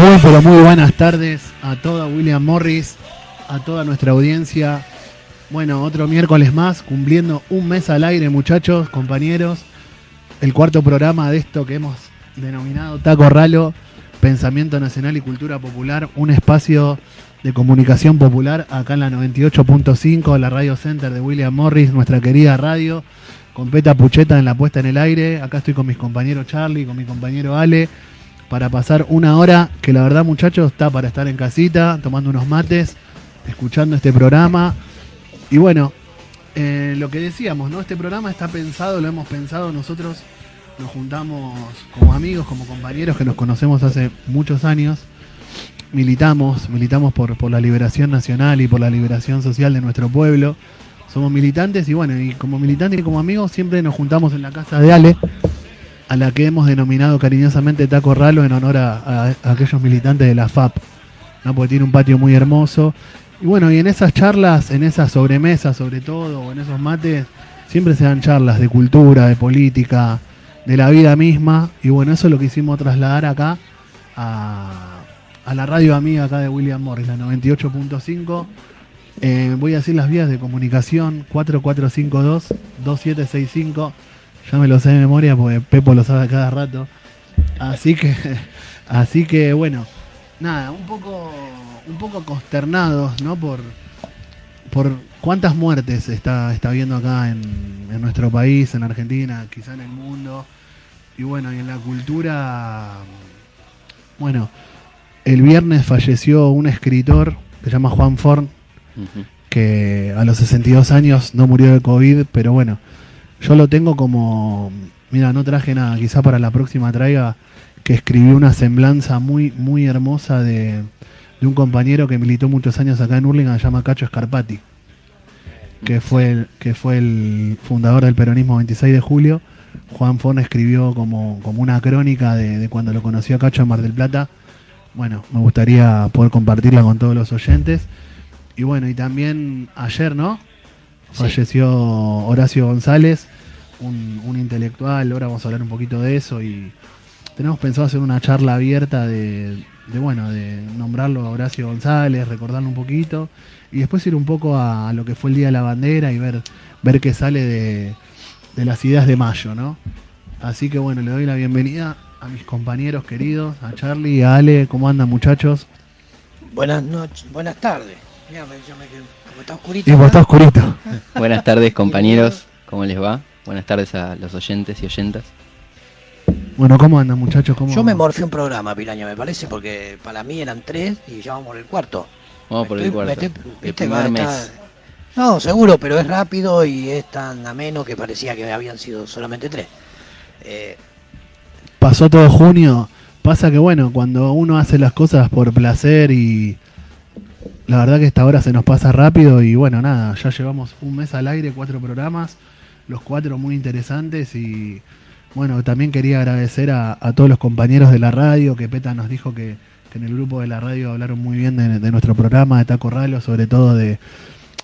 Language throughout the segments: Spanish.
Muy, pero muy buenas tardes a toda William Morris, a toda nuestra audiencia. Bueno, otro miércoles más, cumpliendo un mes al aire, muchachos, compañeros. El cuarto programa de esto que hemos denominado Taco Ralo, Pensamiento Nacional y Cultura Popular, un espacio de comunicación popular acá en la 98.5, la Radio Center de William Morris, nuestra querida radio, con Peta Pucheta en la puesta en el aire. Acá estoy con mis compañeros Charlie, con mi compañero Ale para pasar una hora que la verdad muchachos está para estar en casita, tomando unos mates, escuchando este programa. Y bueno, eh, lo que decíamos, ¿no? Este programa está pensado, lo hemos pensado nosotros, nos juntamos como amigos, como compañeros que nos conocemos hace muchos años, militamos, militamos por, por la liberación nacional y por la liberación social de nuestro pueblo. Somos militantes y bueno, y como militantes y como amigos siempre nos juntamos en la casa de Ale, a la que hemos denominado cariñosamente Taco Ralo en honor a, aquellos militantes de la FAP, ¿no? porque tiene un patio muy hermoso. Y bueno, y en esas charlas, en esas sobremesas sobre todo, o en esos mates, siempre se dan charlas de cultura, de política, de la vida misma. Y bueno, eso es lo que hicimos trasladar acá a, la radio amiga acá de William Morris, la 98.5. Eh, voy a decir las vías de comunicación 4452-2765 ya me lo sé de memoria porque Pepo lo sabe cada rato. Así que, así que bueno, nada, un poco, un poco consternados, ¿no? Por, por cuántas muertes está, está viendo acá en, en nuestro país, en Argentina, quizá en el mundo. Y bueno, y en la cultura, bueno, el viernes falleció un escritor que se llama Juan Forn, que a los 62 años no murió de COVID, pero bueno, yo lo tengo como, mira, no traje nada, quizá para la próxima traiga que escribió una semblanza muy, muy hermosa de, un compañero que militó muchos años acá en Hurlingham, se llama Cacho Scarpati, que fue el, que fue el fundador del peronismo 26 de julio. Juan Fon escribió como, como una crónica de, de, cuando lo conoció a Cacho en Mar del Plata. Bueno, me gustaría poder compartirla con todos los oyentes. Y bueno, y también ayer, ¿no? Falleció Horacio González, un, intelectual, ahora vamos a hablar un poquito de eso y tenemos pensado hacer una charla abierta de, bueno, de nombrarlo a Horacio González, recordarlo un poquito y después ir un poco a, lo que fue el Día de la Bandera y ver, ver qué sale de, las ideas de mayo, ¿no? Así que bueno, le doy la bienvenida a mis compañeros queridos, a Charlie, a Ale, ¿cómo andan muchachos? Buenas noches, buenas tardes. Está oscurito. está oscurito. buenas tardes compañeros, ¿cómo les va? Buenas tardes a los oyentes y oyentas. Bueno, ¿cómo andan muchachos? ¿Cómo... Yo me morfé un programa, Piraña, me parece, porque para mí eran tres y ya vamos por el cuarto. Vamos por el cuarto. el primer mes. No, seguro, pero es rápido y es tan ameno que parecía que habían sido solamente tres. Eh, Pasó todo junio. Pasa que bueno, cuando uno hace las cosas por placer y la verdad que esta hora se nos pasa rápido y bueno, nada, ya llevamos un mes al aire, cuatro programas los cuatro muy interesantes y bueno, también quería agradecer a, todos los compañeros de la radio, que Peta nos dijo que, en el grupo de la radio hablaron muy bien de, nuestro programa, de Taco Ralo, sobre todo de,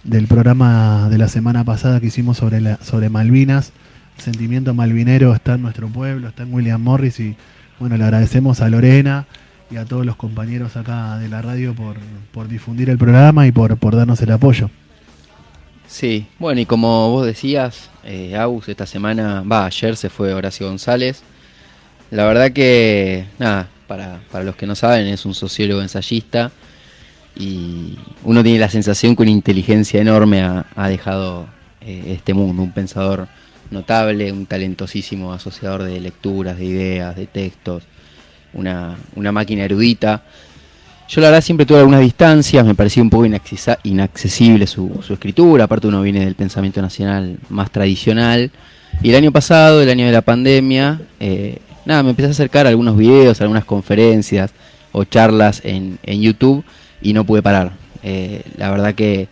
del programa de la semana pasada que hicimos sobre, sobre Malvinas. El sentimiento malvinero está en nuestro pueblo, está en William Morris y bueno, le agradecemos a Lorena y a todos los compañeros acá de la radio por, por difundir el programa y por, por darnos el apoyo. Sí, bueno, y como vos decías, eh, esta semana, va, ayer se fue Horacio González. La verdad que, nada, para, para los que no saben, es un sociólogo ensayista y uno tiene la sensación que una inteligencia enorme ha, dejado eh, este mundo, un pensador notable, un talentosísimo asociador de lecturas, de ideas, de textos, una, una máquina erudita yo la verdad siempre tuve algunas distancias, me parecía un poco inaccesible su, escritura, aparte uno viene del pensamiento nacional más tradicional. Y el año pasado, el año de la pandemia, eh, nada, me empecé a acercar a algunos videos, algunas conferencias o charlas en, YouTube y no pude parar. Eh, la verdad que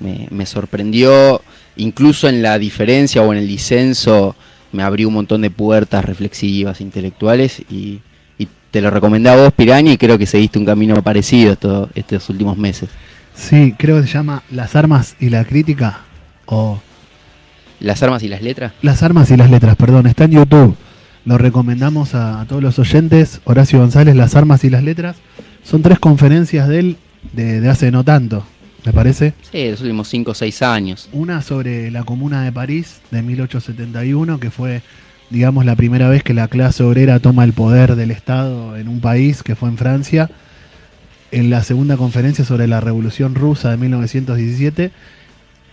me, me, sorprendió, incluso en la diferencia o en el disenso, me abrió un montón de puertas reflexivas, intelectuales y te lo recomendé a vos, Piraña, y creo que seguiste un camino parecido estos, últimos meses. Sí, creo que se llama Las armas y la crítica, o... ¿Las armas y las letras? Las armas y las letras, perdón, está en YouTube. Lo recomendamos a, todos los oyentes. Horacio González, Las armas y las letras. son tres conferencias de él de, de hace no tanto, ¿me parece? Sí, los últimos 5 o 6 años. Una sobre la Comuna de París de 1871, que fue, digamos, la primera vez que la clase obrera toma el poder del Estado en un país, que fue en Francia. En la segunda conferencia sobre la Revolución Rusa de 1917.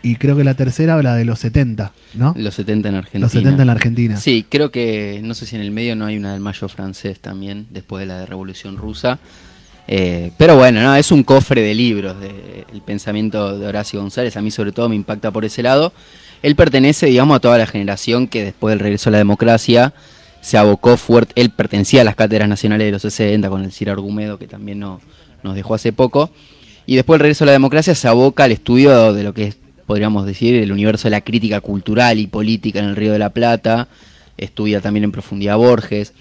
Y creo que la tercera habla de los 70, ¿no? Los 70 en Argentina. Los 70 en la Argentina. Sí, creo que, no sé si en el medio no hay una del Mayo francés también, después de la de Revolución Rusa. Eh, pero bueno, no, es un cofre de libros de, el pensamiento de Horacio González. A mí sobre todo me impacta por ese lado. Él pertenece, digamos, a toda la generación que después del regreso a la democracia se abocó fuerte. Él pertenecía a las cátedras nacionales de los 60 con el Ciro Argumedo, que también no, nos dejó hace poco. Y después del regreso a la democracia se aboca al estudio de lo que es, podríamos decir, el universo de la crítica cultural y política en el Río de la Plata. Estudia también en profundidad Borges.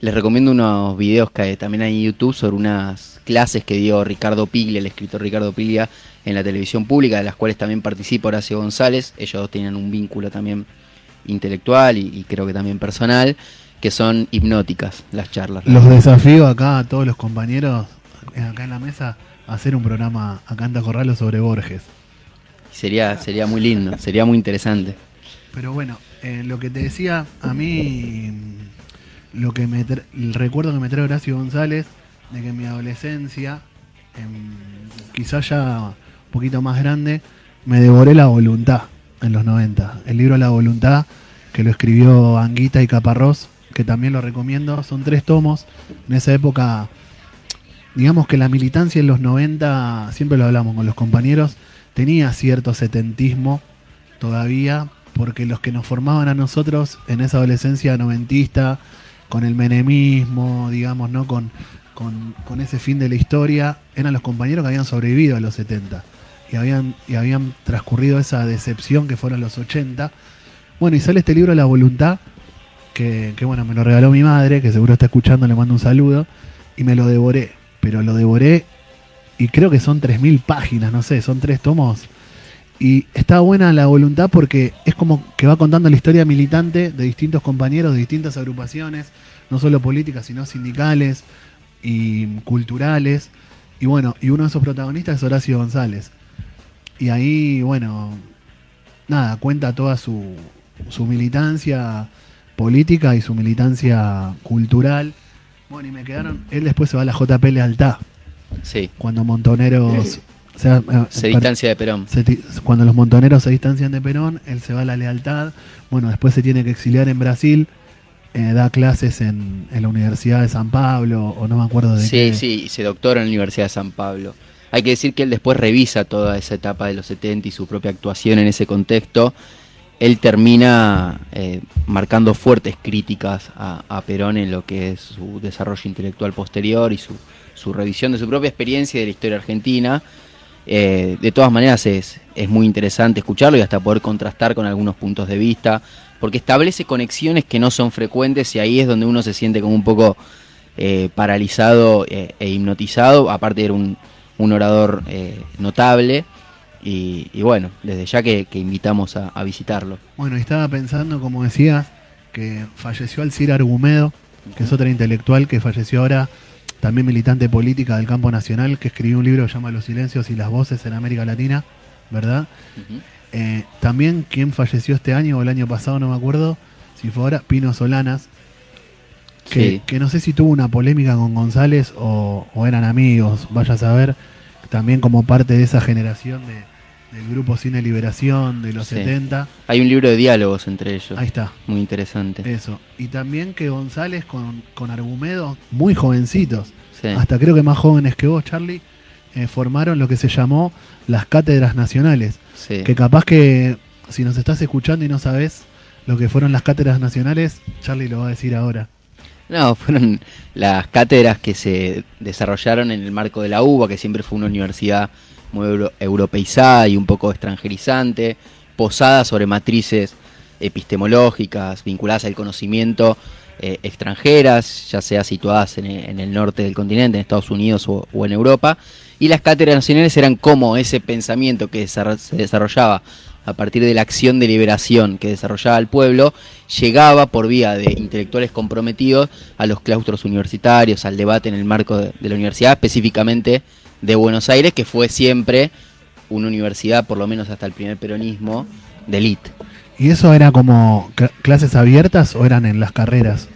Les recomiendo unos videos que también hay en YouTube sobre unas clases que dio Ricardo Piglia, el escritor Ricardo Piglia, en la televisión pública, de las cuales también participa Horacio González. Ellos dos tienen un vínculo también intelectual y, y creo que también personal, que son hipnóticas las charlas. Los desafío acá a todos los compañeros, eh, acá en la mesa, a hacer un programa acá en Corralo sobre Borges. Sería, sería muy lindo, sería muy interesante. Pero bueno, eh, lo que te decía, a mí lo que el recuerdo que me trae Horacio González de que en mi adolescencia, quizás ya un poquito más grande, me devoré la voluntad en los 90. El libro La voluntad, que lo escribió Anguita y Caparrós, que también lo recomiendo, son tres tomos. En esa época, digamos que la militancia en los 90, siempre lo hablamos con los compañeros, tenía cierto setentismo todavía, porque los que nos formaban a nosotros en esa adolescencia noventista, con el menemismo, digamos, ¿no? Con, con, ese fin de la historia, eran los compañeros que habían sobrevivido a los 70 y habían, y habían transcurrido esa decepción que fueron los 80. Bueno, y sale este libro La Voluntad, que, que bueno, me lo regaló mi madre, que seguro está escuchando, le mando un saludo, y me lo devoré, pero lo devoré y creo que son 3.000 páginas, no sé, son tres tomos y está buena la voluntad porque es como que va contando la historia militante de distintos compañeros de distintas agrupaciones, no solo políticas, sino sindicales y culturales. Y bueno, y uno de esos protagonistas es Horacio González. Y ahí, bueno, nada, cuenta toda su, su militancia política y su militancia cultural. Bueno, y me quedaron. Él después se va a la JP Lealtad. Sí. Cuando Montoneros eh, se distancia de Perón. cuando los montoneros se distancian de Perón, él se va a la lealtad. Bueno, después se tiene que exiliar en Brasil. Eh, da clases en, la Universidad de San Pablo, o no me acuerdo de qué. Sí, sí, se doctora en la Universidad de San Pablo. Hay que decir que él después revisa toda esa etapa de los 70 y su propia actuación en ese contexto. Él termina eh, marcando fuertes críticas a, Perón en lo que es su desarrollo intelectual posterior y su, su revisión de su propia experiencia y de la historia argentina eh, de todas maneras es, es muy interesante escucharlo y hasta poder contrastar con algunos puntos de vista, porque establece conexiones que no son frecuentes y ahí es donde uno se siente como un poco eh, paralizado eh, e hipnotizado, aparte era un, un orador notable. Y, bueno, desde ya que, invitamos a, visitarlo. Bueno, estaba pensando, como decías, que falleció Alcir Argumedo, que es otra intelectual que falleció ahora también militante política del campo nacional, que escribió un libro que se llama Los silencios y las voces en América Latina, ¿verdad? Eh, también quien falleció este año o el año pasado, no me acuerdo, si fue ahora, Pino Solanas, que, que no sé si tuvo una polémica con González o, eran amigos, vaya a saber, también como parte de esa generación de, del grupo Cine Liberación de los 70. Hay un libro de diálogos entre ellos. Ahí está. Muy interesante. Eso. Y también que González con, con Argumedo, muy jovencitos, hasta creo que más jóvenes que vos, Charlie, eh, formaron lo que se llamó las cátedras nacionales. Que capaz que si nos estás escuchando y no sabes lo que fueron las cátedras nacionales, Charlie lo va a decir ahora. No, fueron las cátedras que se desarrollaron en el marco de la UBA, que siempre fue una universidad muy europeizada y un poco extranjerizante, posada sobre matrices epistemológicas vinculadas al conocimiento eh, extranjeras, ya sea situadas en, el norte del continente, en Estados Unidos o, en Europa, y las cátedras nacionales eran como ese pensamiento que se desarrollaba a partir de la acción de liberación que desarrollaba el pueblo, llegaba por vía de intelectuales comprometidos a los claustros universitarios, al debate en el marco de, de la universidad, específicamente de Buenos Aires, que fue siempre una universidad, por lo menos hasta el primer peronismo, de élite. ¿Y eso era como cl- clases abiertas o eran en las carreras?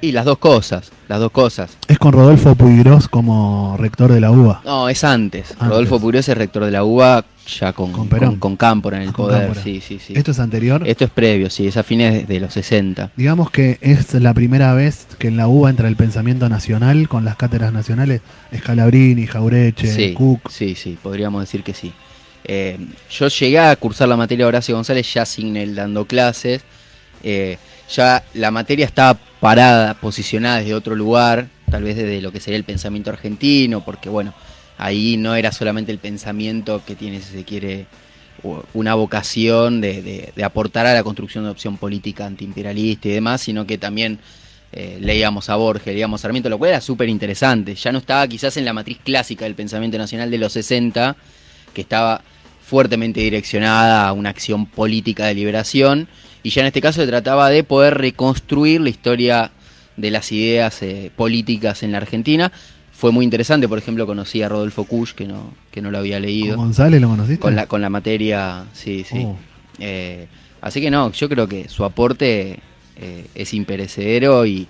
Y las dos cosas, las dos cosas. Es con Rodolfo Puigros como rector de la UBA. No, es antes. Antes. Rodolfo Pugliese es rector de la UBA ya con, Con Perón. con, con Cámpora en el Con poder. Sí, sí, sí. ¿Esto es anterior? Esto es previo, sí, es a fines de, los 60. Digamos que es la primera vez que en la UBA entra el pensamiento nacional con las cátedras nacionales. Scalabrini, Jaureche, Sí, Cook. sí, sí, podríamos decir que sí. Eh, yo llegué a cursar la materia de Horacio González ya sin él dando clases. Eh, ya la materia estaba parada, posicionada desde otro lugar, tal vez desde lo que sería el pensamiento argentino, porque bueno, ahí no era solamente el pensamiento que tiene, si se quiere, una vocación de aportar a la construcción de opción política antiimperialista y demás, sino que también eh, leíamos a Borges, leíamos a Sarmiento, lo cual era súper interesante. Ya no estaba quizás en la matriz clásica del pensamiento nacional de los 60, que estaba fuertemente direccionada a una acción política de liberación, y ya en este caso se trataba de poder reconstruir la historia de las ideas eh, políticas en la Argentina. Fue muy interesante, por ejemplo, conocí a Rodolfo Kusch, que no, que no lo había ¿Con leído, González lo conociste? con la, con la materia, sí, sí. Oh. Eh, así que no, yo creo que su aporte eh, es imperecedero y,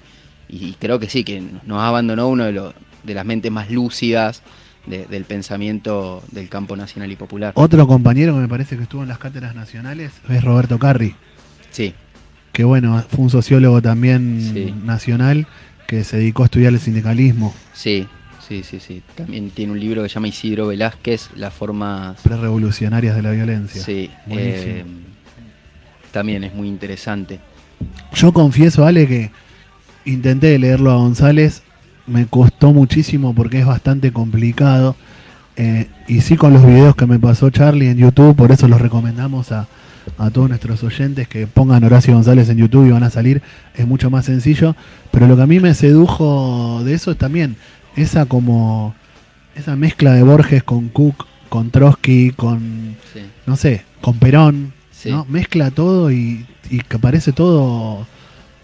y creo que sí, que nos abandonó uno de, los de las mentes más lúcidas de- del pensamiento del campo nacional y popular. Otro compañero que me parece que estuvo en las cátedras nacionales es Roberto Carri, Sí, que bueno, fue un sociólogo también Sí. nacional que se dedicó a estudiar el sindicalismo sí, sí, sí, sí. También tiene un libro que se llama Isidro Velázquez, Las formas... prerevolucionarias de la violencia. Sí, eh, también es muy interesante. Yo confieso, Ale, que intenté leerlo a González, me costó muchísimo porque es bastante complicado. eh, y sí con los videos que me pasó Charlie en YouTube, por eso los recomendamos a, a todos nuestros oyentes que pongan Horacio González en YouTube y van a salir, es mucho más sencillo. Pero lo que a mí me sedujo de eso es también esa como esa mezcla de Borges con Cook, con Trotsky, con Sí, no sé, con Perón, sí. ¿no? Mezcla todo y, y que parece todo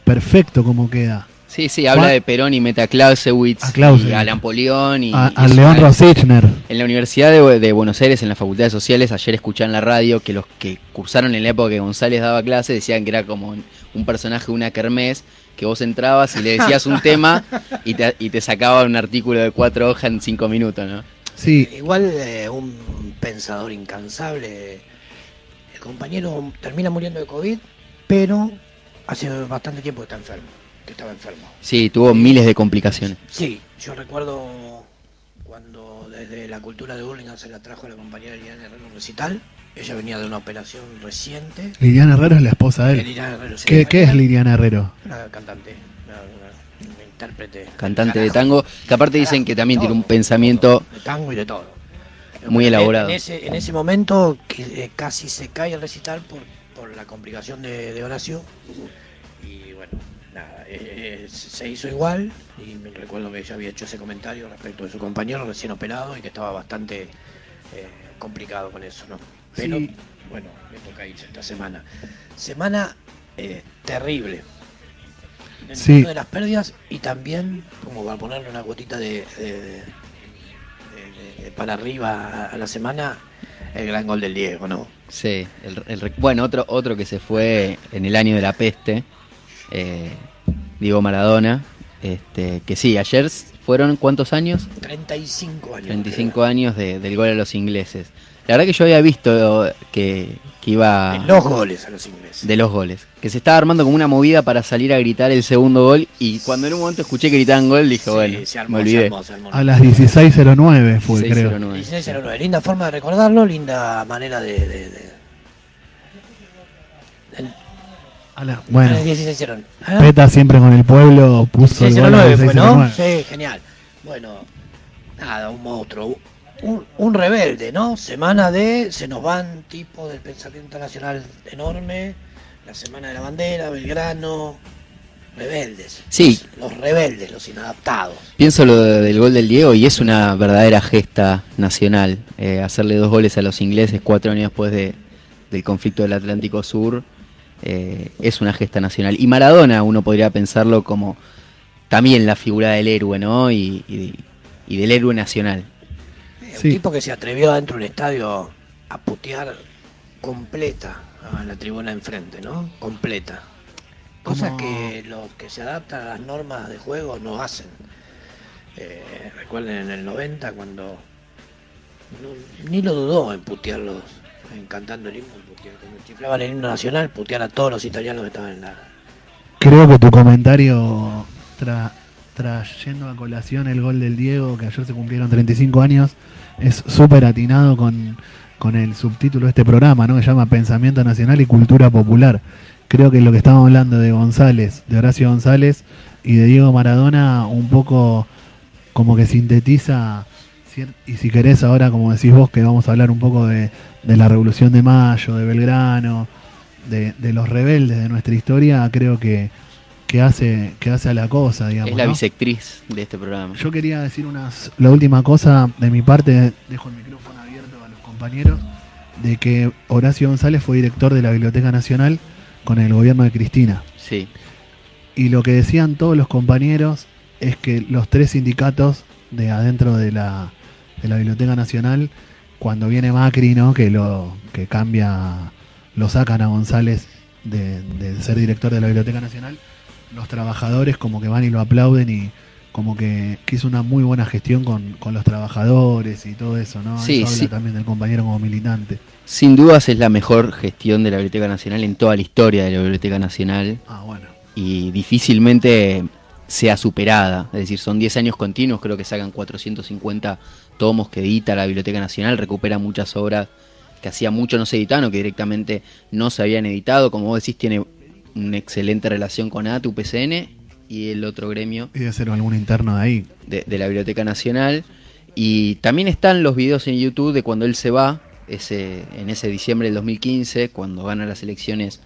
perfecto como queda. Sí, sí, habla de Perón y mete a Clausewitz, A Clausewitz. y a Napoleón y, A, y a es León Rosichner. En la Universidad de, de Buenos Aires, en la Facultad de Sociales, ayer escuché en la radio que los que cursaron en la época que González daba clase decían que era como un personaje de una kermés, que vos entrabas y le decías un tema y te, y te sacaba un artículo de cuatro hojas en cinco minutos, ¿no? Sí, Igual eh, un pensador incansable. El compañero termina muriendo de COVID, pero hace bastante tiempo que está enfermo, que estaba enfermo. Sí, tuvo miles de complicaciones. Sí, yo recuerdo cuando desde la cultura de Burlingame se la trajo a la compañera Liliana Herrero un recital. Ella venía de una operación reciente. Liliana Herrero es la esposa de él. Liliana Herrero, sí, ¿Qué, qué es Liliana? Herrero? Una cantante, una, una- una intérprete. Cantante de tango, que aparte dicen que también tiene un pensamiento todo, de tango y de todo. muy elaborado. En ese, en ese momento que eh, casi se cae el recital por, por la complicación de, de Horacio. Y bueno, nada, eh, eh, se hizo igual. Y me recuerdo que ella había hecho ese comentario respecto de su compañero recién operado y que estaba bastante eh, complicado con eso, ¿no? Pero Sí. bueno, me toca irse esta semana. Semana eh, terrible. En Sí. de las pérdidas y también, como para ponerle una gotita de, de- de- de- de- para arriba a, la semana, el gran gol del Diego, ¿no? Sí, el, el bueno, otro, otro que se fue en el año de la peste, eh, Diego Maradona, este, que sí, ayer fueron cuántos años? 35 años. 35 años de- del gol a los ingleses. La verdad que yo había visto que, que iba En los goles a los ingleses. de los goles, que se estaba armando como una movida para salir a gritar el segundo gol y cuando en un momento escuché que gritaban gol dije, Sí, bueno, se armó, me se olvidé. armó, se armó. A las 16.09 fue, 6-0-9. creo. 16-09. Linda forma de recordarlo, linda manera de. de, de- A la- bueno, 16-09. ¿Ah? Peta siempre con el pueblo puso el gol a 16-09 fue, ¿no? 16.09. Sí, genial. Bueno, nada, un monstruo. Un, un rebelde, ¿no? Semana de. Se nos van tipos del pensamiento nacional enorme. La semana de la bandera, Belgrano. Rebeldes. Sí. Los, los rebeldes, los inadaptados. Pienso lo de- del gol del Diego y es una verdadera gesta nacional. eh, hacerle dos goles a los ingleses cuatro años después de, del conflicto del Atlántico Sur, eh, es una gesta nacional. Y Maradona, uno podría pensarlo como también la figura del héroe, ¿no? Y, del héroe nacional. Un tipo que se atrevió adentro de un estadio a putear completa a la tribuna enfrente, ¿no? Completa. Cosas que los que se adaptan a las normas de juego no hacen. Eh, recuerden en el 90 cuando ni lo dudó en putearlos, en cantando el himno, chiflaban el himno nacional, putear a todos los italianos que estaban en la... Creo que tu comentario trayendo a colación el gol del Diego, que ayer se cumplieron 35 años, es súper atinado con, con el subtítulo de este programa, ¿no? Que se llama Pensamiento Nacional y Cultura Popular. Creo que lo que estamos hablando de González, de Horacio González y de Diego Maradona, un poco como que sintetiza, y si querés ahora, como decís vos, que vamos a hablar un poco de, la Revolución de Mayo, de Belgrano, de, los rebeldes de nuestra historia, creo que, que, hace, que hace a la cosa, digamos. Es la bisectriz de este programa. Yo quería decir unas, la última cosa de mi parte, dejo el micrófono abierto a los compañeros, de que Horacio González fue director de la Biblioteca Nacional con el gobierno de Cristina. Sí. Y lo que decían todos los compañeros es que los tres sindicatos de adentro de la, de la Biblioteca Nacional, cuando viene Macri, ¿no? que lo que cambia, lo sacan a González de, ser director de la Biblioteca Nacional, los trabajadores como que van y lo aplauden y como que, hizo una muy buena gestión con, los trabajadores y todo eso, ¿no? Sí, eso habla también del compañero como militante. Sin dudas es la mejor gestión de la Biblioteca Nacional en toda la historia de la Biblioteca Nacional. Ah, bueno. Y difícilmente sea superada. Es decir, son 10 años continuos, creo que sacan 450 tomos que edita la Biblioteca Nacional, recupera muchas obras que hacía mucho no se editaban o que directamente no se habían editado. Como vos decís, tiene una excelente relación con ATU, PCN y el otro gremio. Y de ser algún interno de ahí. De, la Biblioteca Nacional. Y también están los videos en YouTube de cuando él se va, ese, en ese diciembre del 2015, cuando gana las elecciones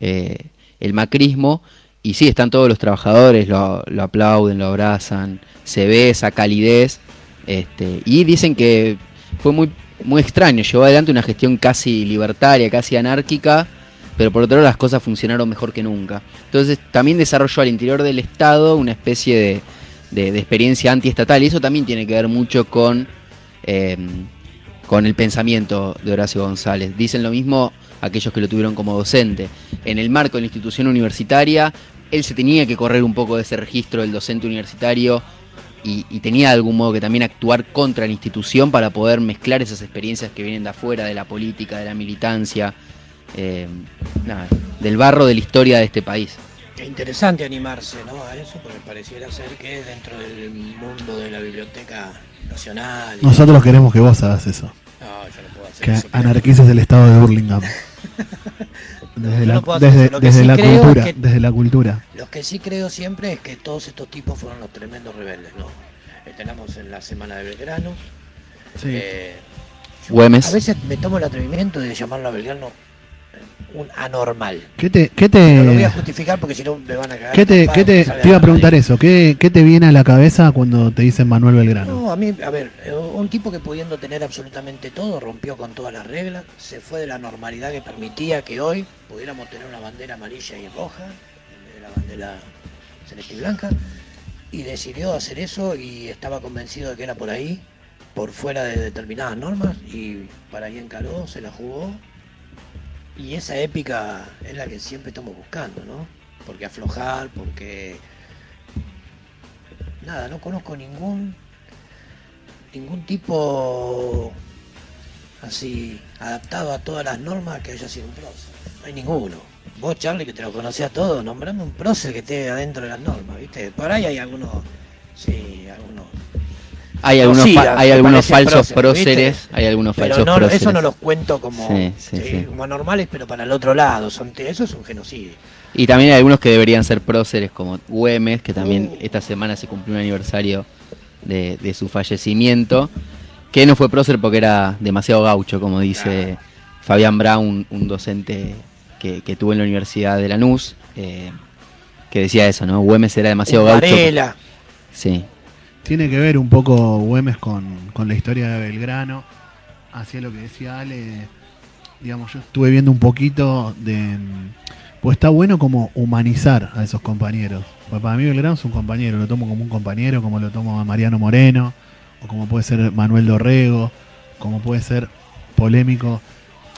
eh, el macrismo, y sí, están todos los trabajadores, lo, aplauden, lo abrazan, se ve esa calidez. Este, y dicen que fue muy, muy extraño, llevó adelante una gestión casi libertaria, casi anárquica, pero por otro lado las cosas funcionaron mejor que nunca. Entonces también desarrolló al interior del Estado una especie de, de, experiencia antiestatal, y eso también tiene que ver mucho con, em, con el pensamiento de Horacio González. Dicen lo mismo aquellos que lo tuvieron como docente. En el marco de la institución universitaria, él se tenía que correr un poco de ese registro del docente universitario y, tenía de algún modo que también actuar contra la institución para poder mezclar esas experiencias que vienen de afuera, de la política, de la militancia, eh, del barro de la historia de este país. Qué interesante animarse ¿no? a eso, porque pareciera ser que dentro del mundo de la Biblioteca Nacional... Nosotros queremos que vos hagas eso. No, yo no puedo hacer que eso. anarquices el estado de Burlingame. Desde, la, desde, la cultura, desde la cultura. Lo que sí creo siempre es que todos estos tipos fueron los tremendos rebeldes, ¿no? Eh, tenemos en la semana de Belgrano. Sí. Eh, a veces me tomo el atrevimiento de llamarlo a Belgrano un anormal. ¿Qué te, qué te... No lo voy a justificar porque si no me van a cagar. ¿Qué te, qué te, te iba a preguntar eso? ¿Qué, ¿Qué te viene a la cabeza cuando te dicen Manuel Belgrano? No, a mí, a ver, eh, un tipo que pudiendo tener absolutamente todo, rompió con todas las reglas, se fue de la normalidad que permitía que hoy pudiéramos tener una bandera amarilla y roja, de la bandera celeste y blanca, y decidió hacer eso y estaba convencido de que era por ahí, por fuera de determinadas normas, y para ahí encaró, se la jugó y esa épica es la que siempre estamos buscando, ¿no? Porque aflojar, porque... Nada, no conozco ningún ningún tipo así adaptado a todas las normas que haya sido un prócer. No hay ninguno. Vos, Charlie, que te lo conocías todo, nombrame un prócer que esté adentro de las normas, ¿viste? Por ahí hay algunos, sí, algunos hay algunos, hay algunos falsos próceres, hay algunos falsos no, Eso no los cuento como, como normales, pero para el otro lado, son, eso es un genocidio. Y también hay algunos que deberían ser próceres, como Güemes, que también uh. esta semana se cumplió un aniversario de, su fallecimiento, que no fue prócer porque era demasiado gaucho, como dice Fabián Brown, un docente que, que tuvo en la Universidad de Lanús, eh, que decía eso, ¿no? Güemes era demasiado gaucho. Sí, tiene que ver un poco Güemes con, la historia de Belgrano. Hacía lo que decía Ale. digamos, yo estuve viendo un poquito de... Pues está bueno como humanizar a esos compañeros. Pues para mí Belgrano es un compañero, lo tomo como un compañero, como lo tomo a Mariano Moreno, o como puede ser Manuel Dorrego, como puede ser polémico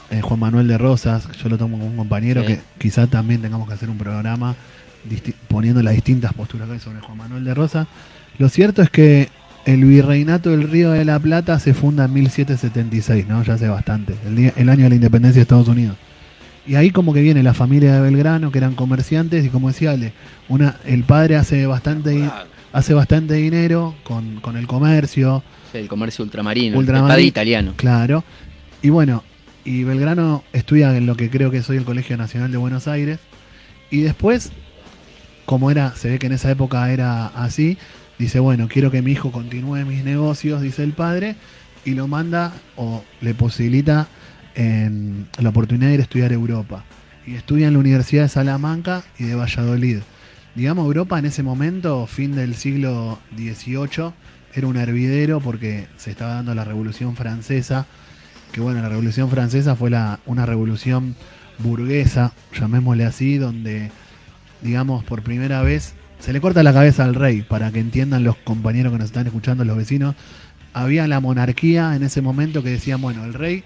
eh, Juan Manuel de Rosas, yo lo tomo como un compañero Sí. que quizá también tengamos que hacer un programa poniendo las distintas posturas que hay sobre Juan Manuel de Rosas. Lo cierto es que el virreinato del Río de la Plata se funda en 1776, ¿no? Ya hace bastante, el, día- el año de la independencia de Estados Unidos. Y ahí como que viene la familia de Belgrano, que eran comerciantes, y como decía Ale, una, el padre hace bastante, Claro. hace bastante dinero con, con el comercio, El comercio ultramarino, Ultramarino. el padre italiano. Claro. Y bueno, y Belgrano estudia en lo que creo que soy el Colegio Nacional de Buenos Aires. Y después, como era, se ve que en esa época era así, dice, bueno, quiero que mi hijo continúe mis negocios, dice el padre, y lo manda o le posibilita en la oportunidad de ir a estudiar Europa. Y estudia en la Universidad de Salamanca y de Valladolid. Digamos, Europa en ese momento, fin del siglo XVIII, era un hervidero porque se estaba dando la Revolución Francesa, que bueno, la Revolución Francesa fue la, una revolución burguesa, llamémosle así, donde, digamos, por primera vez se le corta la cabeza al rey, para que entiendan los compañeros que nos están escuchando, los vecinos. Había la monarquía en ese momento que decían, bueno, el rey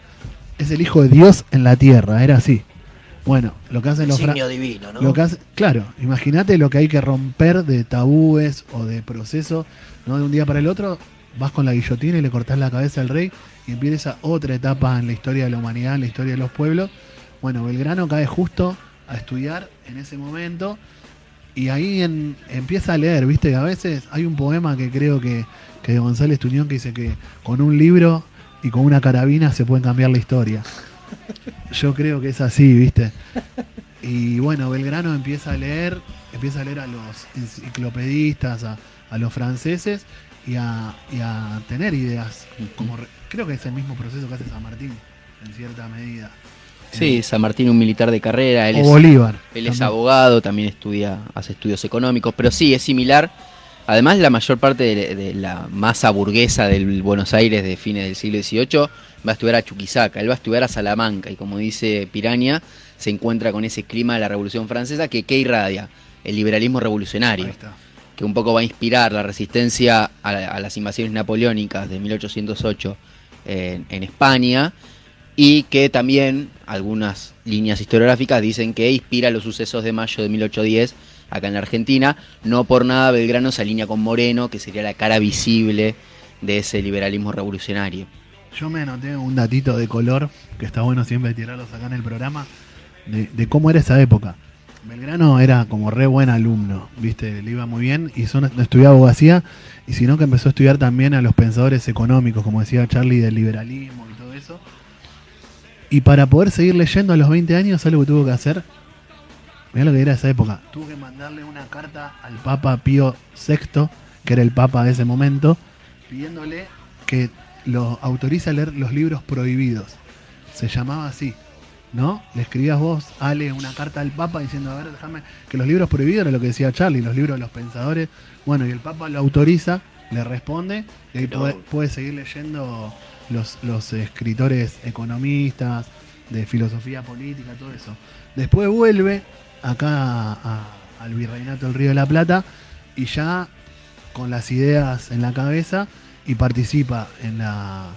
es el hijo de Dios en la tierra, era así. Bueno, lo que hacen los fra- Signo divino, ¿no? lo que hace- claro, imagínate lo que hay que romper de tabúes o de procesos, no de un día para el otro, vas con la guillotina y le cortás la cabeza al rey y empieza otra etapa en la historia de la humanidad, en la historia de los pueblos. Bueno, Belgrano cae justo a estudiar en ese momento y ahí empieza a leer, viste, a veces hay un poema que creo que, que de González Tuñón que dice que con un libro y con una carabina se puede cambiar la historia. Yo creo que es así, viste. Y bueno, Belgrano empieza a leer, empieza a leer a los enciclopedistas, a, a los franceses y a, y a tener ideas. Como re- creo que es el mismo proceso que hace San Martín, en cierta medida. Sí, San Martín, un militar de carrera, él o es, Bolívar. él es abogado, también estudia, hace estudios económicos, pero sí, es similar. Además, la mayor parte de, de la masa burguesa del Buenos Aires de fines del siglo XVIII va a estudiar a Chuquisaca, él va a estudiar a Salamanca, y como dice Piraña, se encuentra con ese clima de la Revolución Francesa que, ¿qué irradia? El liberalismo revolucionario que un poco va a inspirar la resistencia a, a las invasiones napoleónicas de 1808 en, en España y que también algunas líneas historiográficas dicen que inspira los sucesos de mayo de 1810 acá en la Argentina. No por nada Belgrano se alinea con Moreno, que sería la cara visible de ese liberalismo revolucionario. Yo me anoté un datito de color, que está bueno siempre tirarlos acá en el programa, de, cómo era esa época. Belgrano era como re buen alumno, viste, le iba muy bien y son, estudiaba abogacía, y sino que empezó a estudiar también a los pensadores económicos, como decía Charlie, del liberalismo. Y para poder seguir leyendo a los 20 años, ¿sabes lo que tuvo que hacer? Mirá lo que era esa época. Tuvo que mandarle una carta al Papa Pío VI, que era el Papa de ese momento, pidiéndole que lo autoriza a leer los libros prohibidos. Se llamaba así, ¿no? Le escribías vos, Ale, una carta al Papa diciendo, a ver, déjame, que los libros prohibidos era lo que decía Charlie, los libros de los pensadores. Bueno, y el Papa lo autoriza, le responde, y ahí puede, puede seguir leyendo los, escritores economistas, de filosofía política, todo eso. Después vuelve acá al Virreinato del Río de la Plata y ya con las ideas en la cabeza y participa en la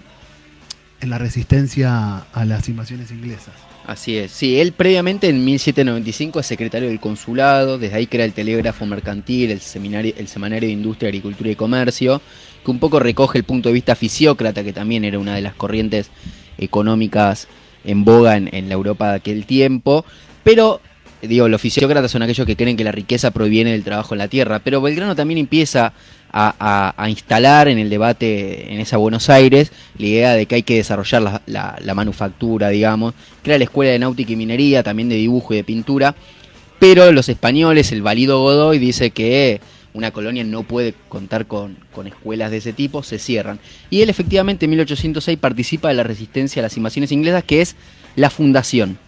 en la resistencia a las invasiones inglesas. Así es. Sí, él previamente en 1795 es secretario del consulado, desde ahí crea el telégrafo mercantil, el, seminario, el semanario de industria, agricultura y comercio, que un poco recoge el punto de vista fisiócrata, que también era una de las corrientes económicas en boga en, en la Europa de aquel tiempo, pero digo, los fisiócratas son aquellos que creen que la riqueza proviene del trabajo en la tierra, pero Belgrano también empieza a, a- instalar en el debate en esa Buenos Aires la idea de que hay que desarrollar la, la- manufactura, digamos, crea la escuela de náutica y minería, también de dibujo y de pintura, pero los españoles, el valido Godoy dice que una colonia no puede contar con, con escuelas de ese tipo, se cierran. Y él efectivamente en 1806 participa de la resistencia a las invasiones inglesas, que es la fundación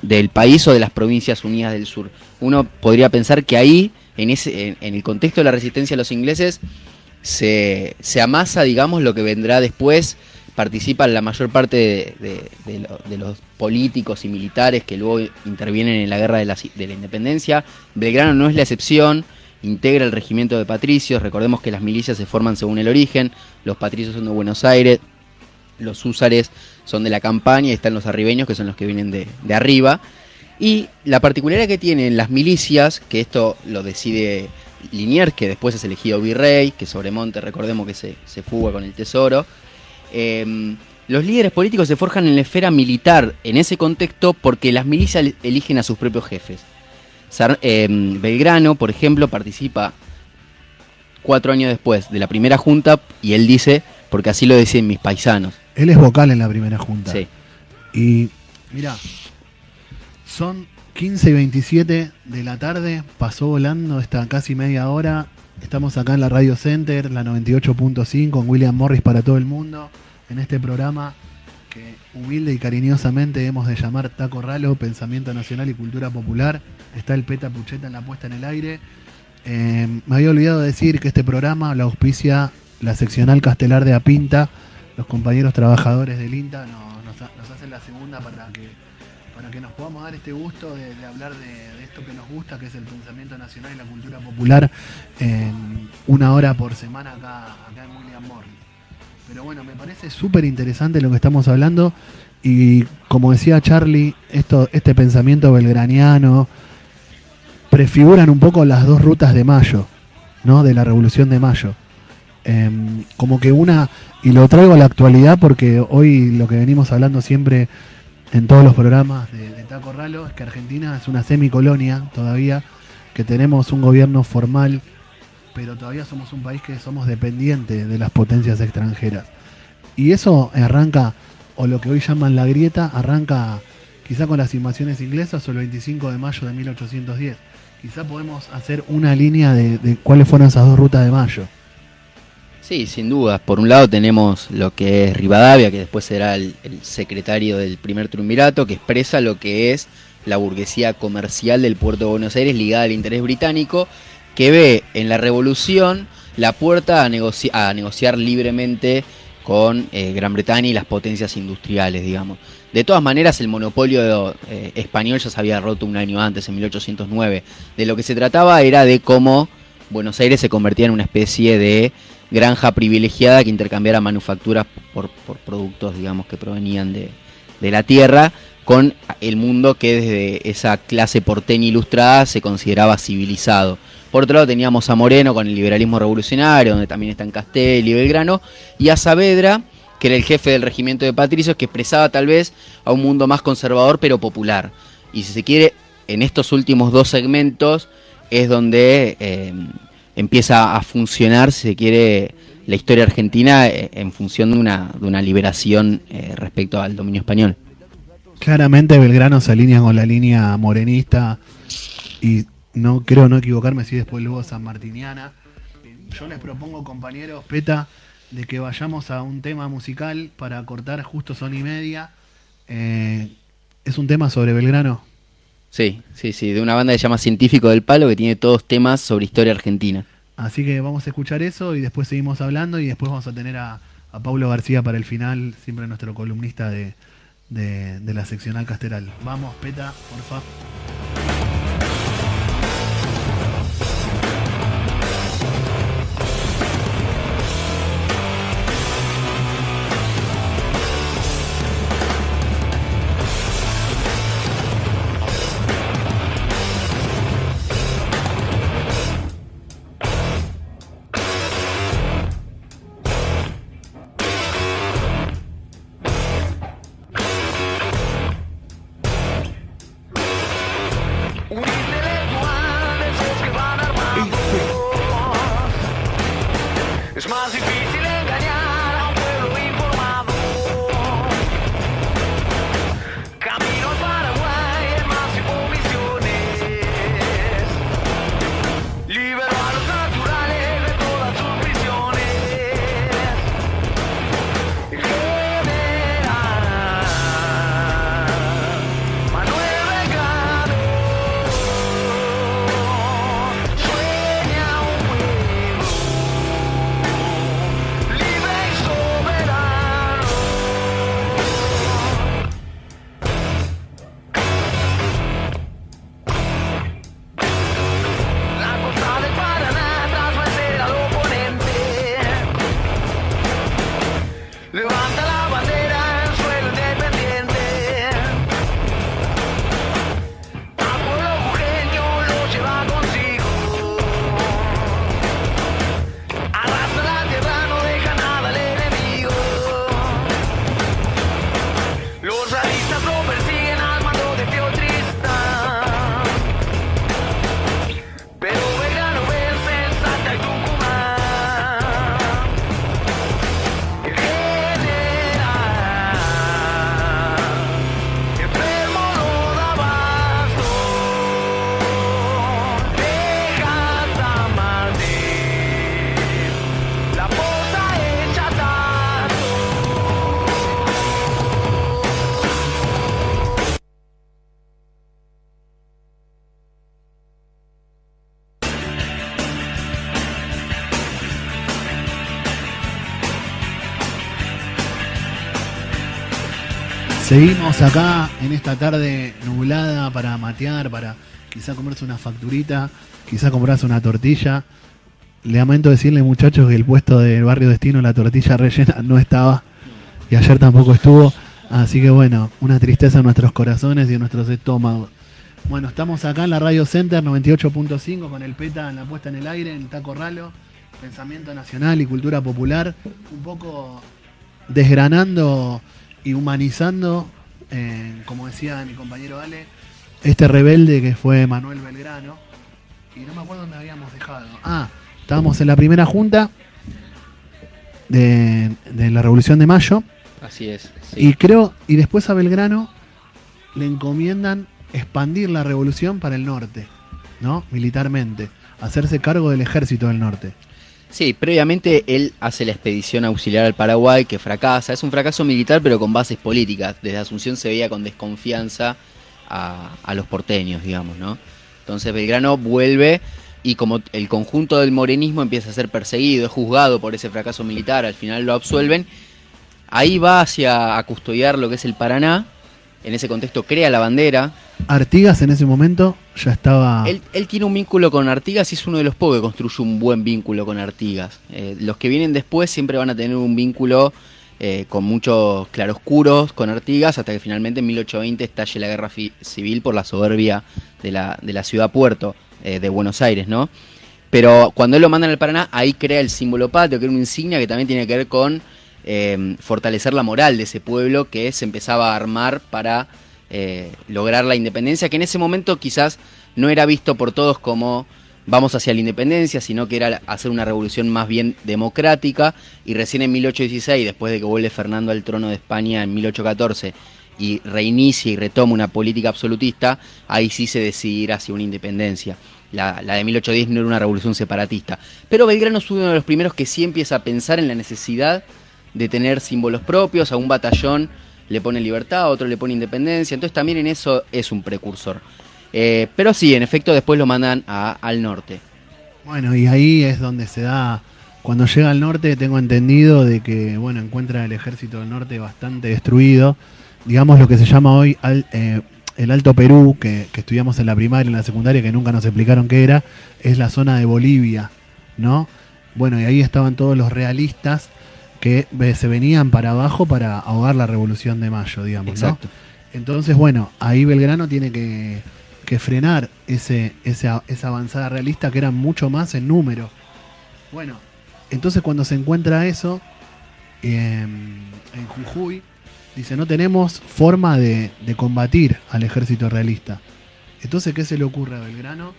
del país o de las provincias unidas del sur. Uno podría pensar que ahí, en, ese, en, el contexto de la resistencia a los ingleses, se, se amasa, digamos, lo que vendrá después, participan la mayor parte de, los políticos y militares que luego intervienen en la guerra de la, de la independencia. Belgrano no es la excepción, integra el regimiento de patricios, recordemos que las milicias se forman según el origen, los patricios son de Buenos Aires, los húsares son de la campaña y están los arribeños que son los que vienen de, arriba. Y la particularidad que tienen las milicias, que esto lo decide Liniers, que después es elegido virrey, que Sobremonte recordemos que se, se fuga con el tesoro, Em, los líderes políticos se forjan en la esfera militar en ese contexto porque las milicias eligen a sus propios jefes. Em, Belgrano, por ejemplo, participa cuatro años después de la primera junta y él dice, porque así lo deciden mis paisanos. Él es vocal en la primera junta. Sí. Y mira, son 15 y 27 de la tarde, pasó volando esta casi media hora. Estamos acá en la Radio Center, la 98.5, con William Morris para todo el mundo en este programa que humilde y cariñosamente hemos de llamar Taco Ralo, Pensamiento Nacional y Cultura Popular. Está el Peta Pucheta en la puesta en el aire. Eh, me había olvidado decir que este programa la auspicia la seccional Castelar de Apinta. Los compañeros trabajadores del INTA nos, hacen la segunda para que, para que nos podamos dar este gusto de, hablar de, esto que nos gusta, que es el pensamiento nacional y la cultura popular, en una hora por semana acá, en William Morris. Pero bueno, me parece súper interesante lo que estamos hablando y como decía Charlie, esto, este pensamiento belgraniano prefiguran un poco las dos rutas de mayo, ¿no? De la Revolución de Mayo. Em, como que una, y lo traigo a la actualidad porque hoy lo que venimos hablando siempre en todos los programas de, Taco Ralo es que Argentina es una semicolonia todavía, que tenemos un gobierno formal pero todavía somos un país que somos dependientes de las potencias extranjeras. Y eso arranca, o lo que hoy llaman la grieta, arranca quizá con las invasiones inglesas o el 25 de mayo de 1810. Quizá podemos hacer una línea de, cuáles fueron esas dos rutas de mayo. Sí, sin duda. Por un lado tenemos lo que es Rivadavia, que después será el, secretario del primer triunvirato, que expresa lo que es la burguesía comercial del puerto de Buenos Aires ligada al interés británico que ve en la revolución la puerta a, a negociar libremente con eh, Gran Bretaña y las potencias industriales, digamos. De todas maneras, el monopolio eh, español ya se había roto un año antes, en 1809. De lo que se trataba era de cómo Buenos Aires se convertía en una especie de granja privilegiada que intercambiara manufacturas por, productos, digamos, que provenían de, de la tierra, con el mundo que desde esa clase porteña ilustrada se consideraba civilizado. Por otro lado teníamos a Moreno con el liberalismo revolucionario, donde también están Castelli y Belgrano, y a Saavedra, que era el jefe del regimiento de patricios, que expresaba tal vez a un mundo más conservador pero popular. Y si se quiere, en estos últimos dos segmentos es donde eh, empieza a funcionar, si se quiere, la historia argentina eh, en función de una, de una liberación eh, respecto al dominio español. Claramente Belgrano se alinea con la línea morenista y no creo no equivocarme si después luego San Martiniana. Yo les propongo, compañeros, Peta, de que vayamos a un tema musical para cortar justo son y media. Eh, es un tema sobre Belgrano. Sí, sí, sí, de una banda que se llama Científico del Palo que tiene todos temas sobre historia argentina. Así que vamos a escuchar eso y después seguimos hablando y después vamos a tener a, a Pablo García para el final, siempre nuestro columnista de, de, de la seccional Casteral. Vamos, Peta, por mais e Seguimos acá en esta tarde nublada para matear, para quizá comerse una facturita, quizá comprarse una tortilla. Le lamento decirle, muchachos, que el puesto del barrio Destino, la tortilla rellena, no estaba. Y ayer tampoco estuvo. Así que bueno, una tristeza en nuestros corazones y en nuestros estómagos. Bueno, estamos acá en la Radio Center 98.5 con el PETA en la puesta en el aire, en Taco Ralo, Pensamiento Nacional y Cultura Popular, un poco desgranando y humanizando, eh, como decía mi compañero Ale, este rebelde que fue Manuel Belgrano. Y no me acuerdo dónde habíamos dejado. Ah, estábamos en la primera junta de, de la Revolución de Mayo. Así es. Y creo, y después a Belgrano le encomiendan expandir la revolución para el norte, ¿no? Militarmente, hacerse cargo del ejército del norte. Sí, previamente él hace la expedición auxiliar al Paraguay que fracasa. Es un fracaso militar pero con bases políticas. Desde Asunción se veía con desconfianza a, los porteños, digamos, ¿no? Entonces Belgrano vuelve y como el conjunto del morenismo empieza a ser perseguido, es juzgado por ese fracaso militar, al final lo absuelven, ahí va hacia a custodiar lo que es el Paraná, en ese contexto crea la bandera. Artigas en ese momento ya estaba... Él, él tiene un vínculo con Artigas y es uno de los pocos que construye un buen vínculo con Artigas. Eh, los que vienen después siempre van a tener un vínculo eh, con muchos claroscuros con Artigas hasta que finalmente en 1820 estalle la guerra civil por la soberbia de la, de la ciudad puerto eh, de Buenos Aires, ¿no? Pero cuando él lo manda al Paraná, ahí crea el símbolo patrio, que era una insignia que también tiene que ver con eh, fortalecer la moral de ese pueblo que se empezaba a armar para eh, lograr la independencia, que en ese momento quizás no era visto por todos como vamos hacia la independencia, sino que era hacer una revolución más bien democrática, y recién en 1816, después de que vuelve Fernando al trono de España en 1814, y reinicia y retoma una política absolutista, ahí sí se decide hacia una independencia. La, la, de 1810 no era una revolución separatista. Pero Belgrano es uno de los primeros que sí empieza a pensar en la necesidad de tener símbolos propios, a un batallón le pone libertad, a otro le pone independencia, entonces también en eso es un precursor. Eh, pero sí, en efecto después lo mandan al norte. Bueno, y ahí es donde se da, cuando llega al norte tengo entendido de que, bueno, encuentra el ejército del norte bastante destruido, digamos lo que se llama hoy eh, el Alto Perú, que, que, estudiamos en la primaria y en la secundaria, que nunca nos explicaron qué era, es la zona de Bolivia, ¿no? Bueno, y ahí estaban todos los realistas que se venían para abajo para ahogar la Revolución de Mayo, digamos. Exacto. ¿no? Entonces, bueno, ahí Belgrano tiene que, que frenar ese, esa, esa avanzada realista que era mucho más en número. Bueno, entonces cuando se encuentra eso eh, en Jujuy, dice, no tenemos forma de, de, combatir al ejército realista. Entonces, ¿qué se le ocurre a Belgrano?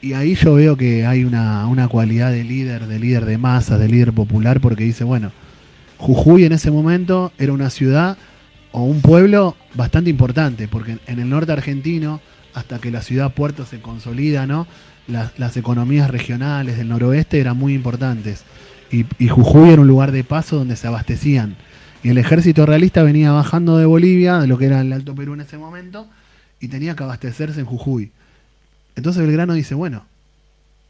Y ahí yo veo que hay una, una cualidad de líder, de líder de masas, de líder popular, porque dice, bueno, Jujuy en ese momento era una ciudad o un pueblo bastante importante, porque en el norte argentino, hasta que la ciudad puerto se consolida, ¿no? Las, economías regionales del noroeste eran muy importantes. Y, Jujuy era un lugar de paso donde se abastecían. Y el ejército realista venía bajando de Bolivia, de lo que era el Alto Perú en ese momento, y tenía que abastecerse en Jujuy. Entonces Belgrano dice, bueno,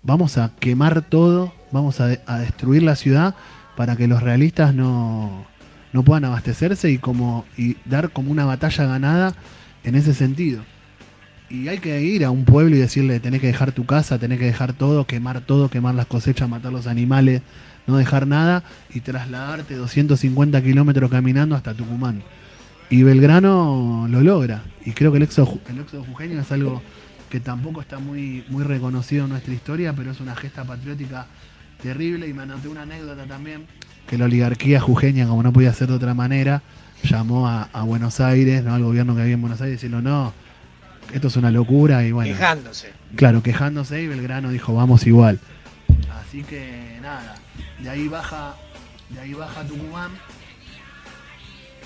vamos a quemar todo, vamos a destruir la ciudad para que los realistas no, no puedan abastecerse y como y dar como una batalla ganada en ese sentido. Y hay que ir a un pueblo y decirle, tenés que dejar tu casa, tenés que dejar todo, quemar todo, quemar las cosechas, matar los animales, no dejar nada y trasladarte 250 kilómetros caminando hasta Tucumán. Y Belgrano lo logra. Y creo que el éxodo, el éxodo jujeño es algo que tampoco está muy, muy reconocido en nuestra historia, pero es una gesta patriótica terrible. Y me anoté una anécdota también, que la oligarquía jujeña, como no podía ser de otra manera, llamó a, a Buenos Aires, ¿no? al gobierno que había en Buenos Aires, y decirlo, no, esto es una locura. Y bueno, quejándose. Claro, quejándose, y Belgrano dijo, vamos igual. Así que nada, de ahí baja, de ahí baja Tucumán.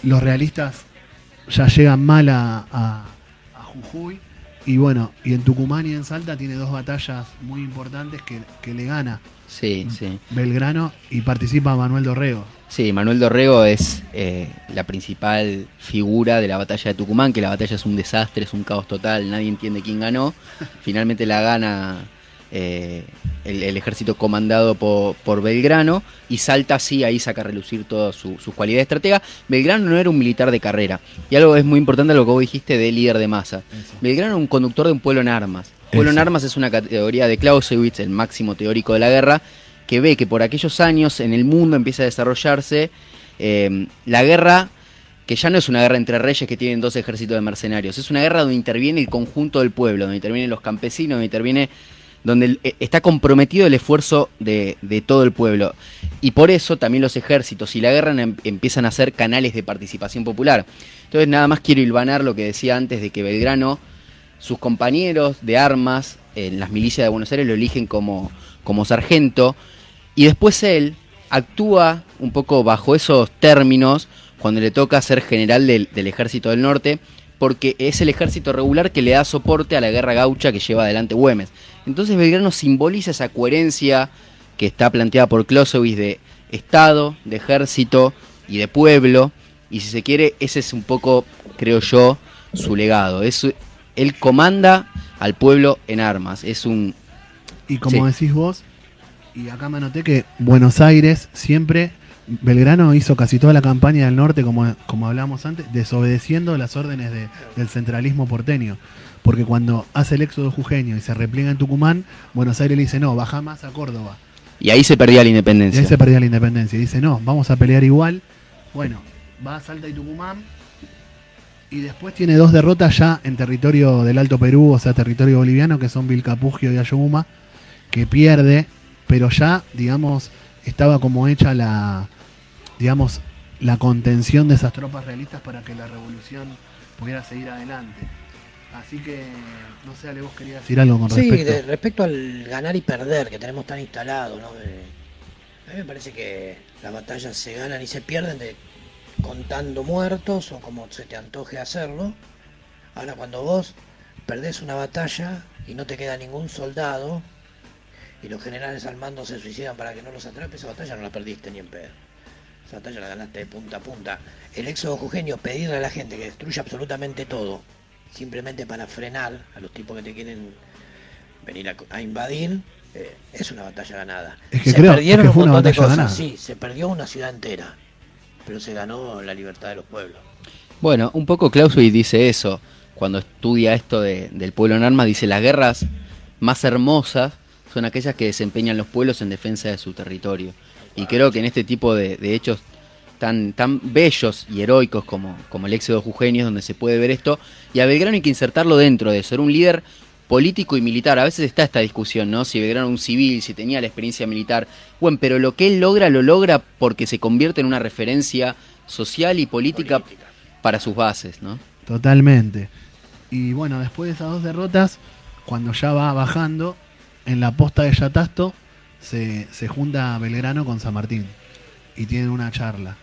Los realistas ya llegan mal a, a, a Jujuy. Y bueno, y en Tucumán y en Salta tiene dos batallas muy importantes que, que le gana Sí, sí. Belgrano y participa Manuel Dorrego. Sí, Manuel Dorrego es eh, la principal figura de la batalla de Tucumán, que la batalla es un desastre, es un caos total, nadie entiende quién ganó. Finalmente la gana eh, el, ejército comandado por, Belgrano y Salta así ahí saca a relucir todas sus cualidades de estratega. Belgrano no era un militar de carrera y algo es muy importante lo que vos dijiste de líder de masa. Belgrano era un conductor de un pueblo en armas. Pueblo en armas es una categoría de Clausewitz, el máximo teórico de la guerra, que ve que por aquellos años en el mundo empieza a desarrollarse eh, la guerra que ya no es una guerra entre reyes que tienen dos ejércitos de mercenarios, es una guerra donde interviene el conjunto del pueblo, donde intervienen los campesinos, donde interviene donde eh, está comprometido el esfuerzo de, todo el pueblo. Y por eso también los ejércitos y la guerra em, empiezan a ser canales de participación popular. Entonces nada más quiero hilvanar lo que decía antes de que Belgrano, sus compañeros de armas en las milicias de Buenos Aires lo eligen como, como sargento y después él actúa un poco bajo esos términos cuando le toca ser general del, del ejército del norte porque es el ejército regular que le da soporte a la guerra gaucha que lleva adelante Güemes. Entonces Belgrano simboliza esa coherencia que está planteada por Clausewitz de Estado, de ejército y de pueblo. Y si se quiere, ese es un poco, creo yo, su legado. Él comanda al pueblo en armas. Es un. Y como decís vos, y acá me anoté que Buenos Aires siempre Belgrano hizo casi toda la campaña del norte, como, como hablábamos antes, desobedeciendo las órdenes del centralismo porteño. Porque cuando hace el éxodo jujeño y se repliega en Tucumán, Buenos Aires le dice, no, baja más a Córdoba. Y ahí se perdía la independencia. Y ahí se perdía la independencia. Y dice, no, vamos a pelear igual. Bueno, va a Salta y Tucumán. Y después tiene dos derrotas ya en territorio del Alto Perú, o sea, territorio boliviano, que son Vilcapugio y Ayohuma, que pierde, pero ya, digamos, estaba como hecha la, digamos, la contención de esas tropas realistas para que la revolución pudiera seguir adelante. Así que, no sé, Ale, vos querías decir algo con respecto. Sí, respecto al ganar y perder que tenemos tan instalado, ¿no? a mí me parece que las batallas se ganan y se pierden de contando muertos o como se te antoje hacerlo. Ahora, cuando vos perdés una batalla y no te queda ningún soldado y los generales al mando se suicidan para que no los atrape, esa batalla no la perdiste ni en pedo. Esa batalla la ganaste de punta a punta. El éxodo jujeño, pedirle a la gente que destruya absolutamente todo, simplemente para frenar a los tipos que te quieren venir a, invadir, eh, es una batalla ganada. se perdieron un montón de cosas, sí, se perdió una ciudad entera, pero se ganó la libertad de los pueblos. Bueno, un poco Clausewitz dice eso, cuando estudia esto del pueblo en armas, dice las guerras más hermosas son aquellas que desempeñan los pueblos en defensa de su territorio. Y creo que en este tipo de, hechos tan, tan bellos y heroicos como, como el éxodo jujeño, donde se puede ver esto, y a Belgrano hay que insertarlo dentro de eso. Era un líder político y militar. A veces está esta discusión, ¿no? Si Belgrano era un civil, si tenía la experiencia militar. Bueno, pero lo que él logra, lo logra porque se convierte en una referencia social y política, para sus bases, ¿no? Totalmente. Y bueno, después de esas dos derrotas, cuando ya va bajando, en la posta de Yatasto se, se junta Belgrano con San Martín y tienen una charla.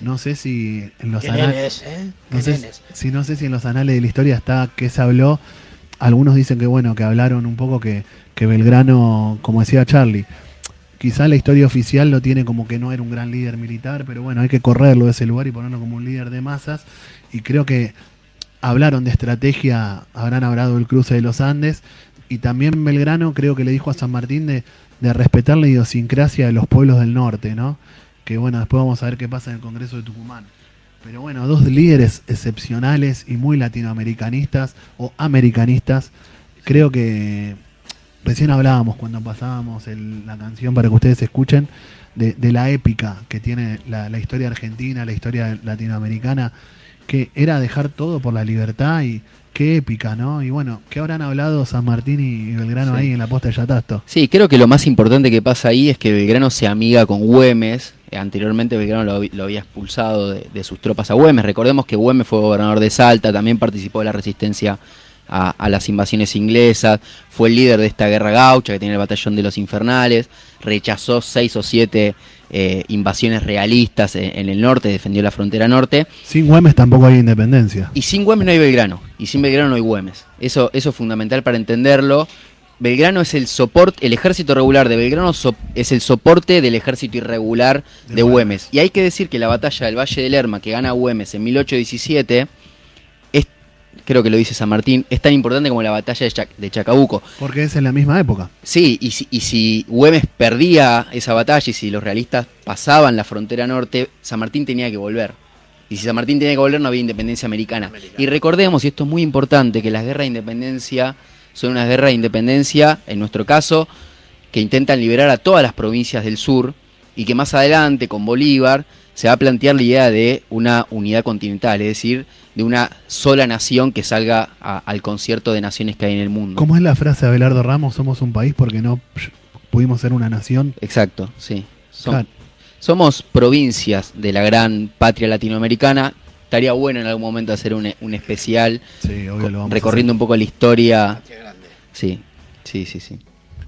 No sé si en los anales, ¿eh? no sé, si no sé si en los anales de la historia está que se habló. Algunos dicen que bueno, que hablaron un poco que, que Belgrano, como decía Charlie, quizá la historia oficial lo tiene como que no era un gran líder militar, pero bueno, hay que correrlo de ese lugar y ponerlo como un líder de masas. Y creo que hablaron de estrategia, habrán hablado del cruce de los Andes, y también Belgrano creo que le dijo a San Martín de, de respetar la idiosincrasia de los pueblos del norte, ¿no? Que bueno, después vamos a ver qué pasa en el Congreso de Tucumán. Pero bueno, dos líderes excepcionales y muy latinoamericanistas o americanistas. Creo que recién hablábamos cuando pasábamos la canción para que ustedes escuchen de, la épica que tiene la, la, historia argentina, la historia latinoamericana, que era dejar todo por la libertad y, Qué épica, ¿no? Y bueno, ¿qué habrán hablado San Martín y Belgrano ahí en la posta de Yatasto? Sí, creo que lo más importante que pasa ahí es que Belgrano se amiga con Güemes. Eh, anteriormente Belgrano lo, había expulsado de, sus tropas a Güemes. Recordemos que Güemes fue gobernador de Salta, también participó de la resistencia a, las invasiones inglesas, fue el líder de esta guerra gaucha que tiene el batallón de los infernales, rechazó seis o siete eh, invasiones realistas en, el norte, defendió la frontera norte. Sin Güemes tampoco hay independencia. Y sin Güemes no hay Belgrano, y sin Belgrano no hay Güemes. Eso, eso es fundamental para entenderlo. Belgrano es el soporte, el ejército regular de Belgrano es el soporte del ejército irregular de, Güemes. Y hay que decir que la batalla del Valle del Lerma que gana Güemes en 1817 creo que lo dice San Martín, es tan importante como la batalla de, de Chacabuco. Porque es en la misma época. Sí, y si, y si Güemes perdía esa batalla y si los realistas pasaban la frontera norte, San Martín tenía que volver. Y si San Martín tenía que volver, no había independencia americana. Americana. Y recordemos, y esto es muy importante, que las guerras de independencia son unas guerras de independencia, en nuestro caso, que intentan liberar a todas las provincias del sur y que más adelante, con Bolívar, se va a plantear la idea de una unidad continental, es decir, de una sola nación que salga a- al concierto de naciones que hay en el mundo. ¿Cómo es la frase de Abelardo Ramos? Somos un país porque no pudimos ser una nación. Exacto, sí. Som- Claro. Somos provincias de la gran patria latinoamericana. Estaría bueno en algún momento hacer un, un especial Sí, obvio lo vamos a recorriendo un poco la historia. Sí, sí, sí, sí.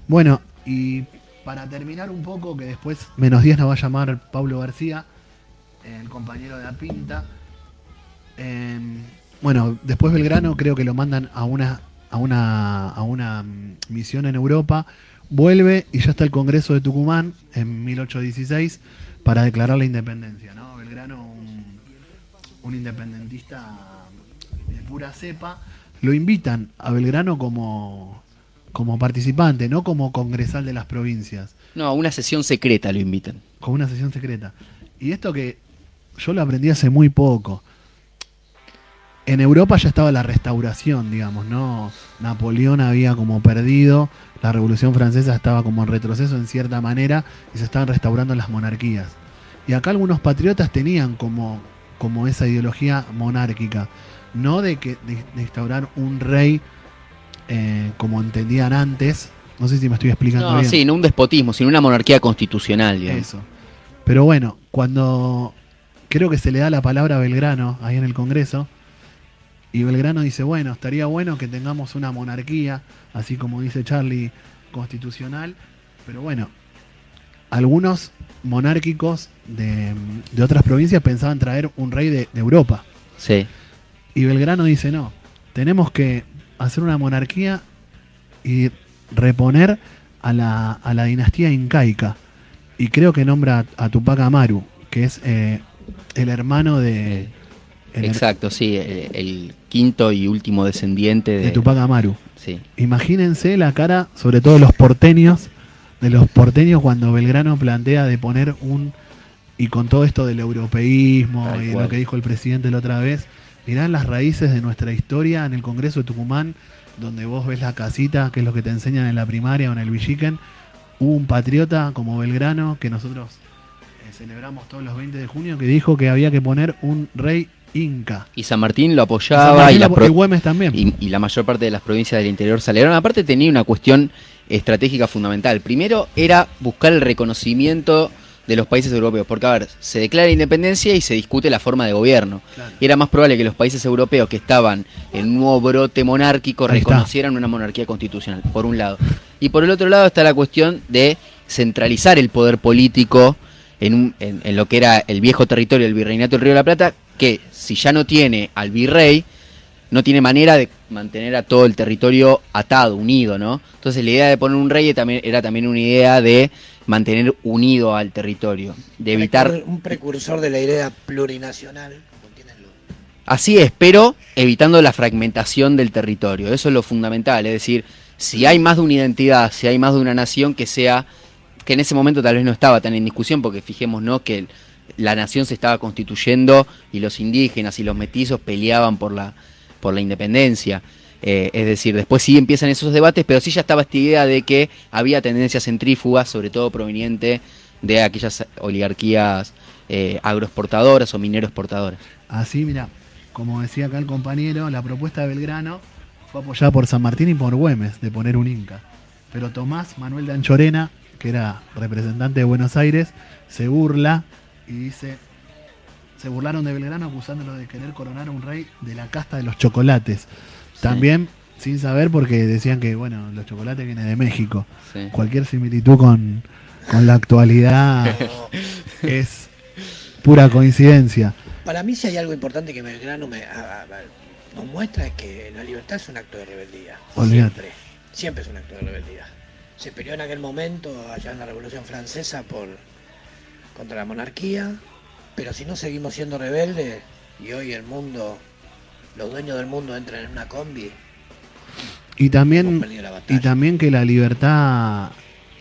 Bueno, y para terminar un poco, que después menos 10 nos va a llamar Pablo García, el compañero de la Pinta. Eh, bueno, después Belgrano creo que lo mandan a una, a una, a una mm, misión en Europa. Vuelve y ya está el Congreso de Tucumán en 1816 para declarar la independencia. ¿no? Un independentista de pura cepa, lo invitan a Belgrano como, como participante, no como congresal de las provincias, No, a una sesión secreta lo invitan. como una sesión secreta. Y esto que yo lo aprendí hace muy poco. En Europa ya estaba la restauración, digamos, ¿no? Napoleón había como perdido, la Revolución Francesa estaba como en retroceso en cierta manera y se estaban restaurando las monarquías. Y acá algunos patriotas tenían como, como esa ideología monárquica, no de que de, de instaurar un rey eh, como entendían antes. No sé si me estoy explicando No, bien. sí, no un despotismo, sino una monarquía constitucional, digamos. Eso. Pero bueno, cuando creo que se le da la palabra a Belgrano ahí en el Congreso, y Belgrano dice, bueno, estaría bueno que tengamos una monarquía, así como dice Charlie, constitucional, pero bueno, algunos monárquicos de, de otras provincias pensaban traer un rey de, de Europa. Sí. Y Belgrano dice, no, tenemos que hacer una monarquía y reponer a la, a la dinastía incaica. Y creo que nombra a, a Tupac Amaru, que es eh, el hermano de, el Exacto, sí, el, el quinto y último descendiente de, de Tupac Amaru. Sí. Imagínense la cara, sobre todo los porteños, de los porteños cuando Belgrano plantea de poner un... Y con todo esto del europeísmo Tal y cual. lo que dijo el presidente la otra vez, mirá las raíces de nuestra historia en el Congreso de Tucumán, donde vos ves la casita, que es lo que te enseñan en la primaria o en el Villiquen. Hubo un patriota como Belgrano que nosotros eh, celebramos todos los 20 de junio que dijo que había que poner un rey inca. Y San Martín lo apoyaba Martín y, la y Güemes también. y, y la mayor parte de las provincias del interior salieron. Aparte tenía una cuestión estratégica fundamental. Primero era buscar el reconocimiento de los países europeos, porque a ver, se declara independencia y se discute la forma de gobierno. Claro. Y era más probable que los países europeos que estaban en un nuevo brote monárquico Ahí está. reconocieran una monarquía constitucional, por un lado. Y por el otro lado está la cuestión de centralizar el poder político en, un- en- en lo que era el viejo territorio del virreinato del Río de la Plata, que si ya no tiene al virrey, no tiene manera de mantener a todo el territorio atado, unido, ¿no? Entonces la idea de poner un rey también, era también una idea de mantener unido al territorio, de evitar... Un precursor de la idea plurinacional. Así es, pero evitando la fragmentación del territorio. Eso es lo fundamental. Es decir, si hay más de una identidad, si hay más de una nación que sea, que en ese momento tal vez no estaba tan en discusión, porque fijémonos que el- la nación se estaba constituyendo y los indígenas y los metizos peleaban por la, por la independencia. Eh, es decir, después sí empiezan esos debates, pero sí ya estaba esta idea de que había tendencias centrífugas, sobre todo proveniente de aquellas oligarquías eh, agroexportadoras o minero exportadoras. Así, mira, como decía acá el compañero, la propuesta de Belgrano fue apoyada por San Martín y por Güemes de poner un Inca. Pero Tomás Manuel de Anchorena, que era representante de Buenos Aires, se burla y dice, se burlaron de Belgrano acusándolo de querer coronar a un rey de la casta de los chocolates. También sin saber porque decían que, bueno, los chocolates vienen de México. Sí. Cualquier similitud con, con la actualidad es pura coincidencia. Para mí si hay algo importante que Belgrano me, a- a- nos muestra es que la libertad es un acto de rebeldía. Olvídate. Siempre. Siempre es un acto de rebeldía. Se peleó en aquel momento, allá en la Revolución Francesa, por contra la monarquía, pero si no seguimos siendo rebeldes y hoy el mundo los dueños del mundo entran en una combi, Y también, y también que la libertad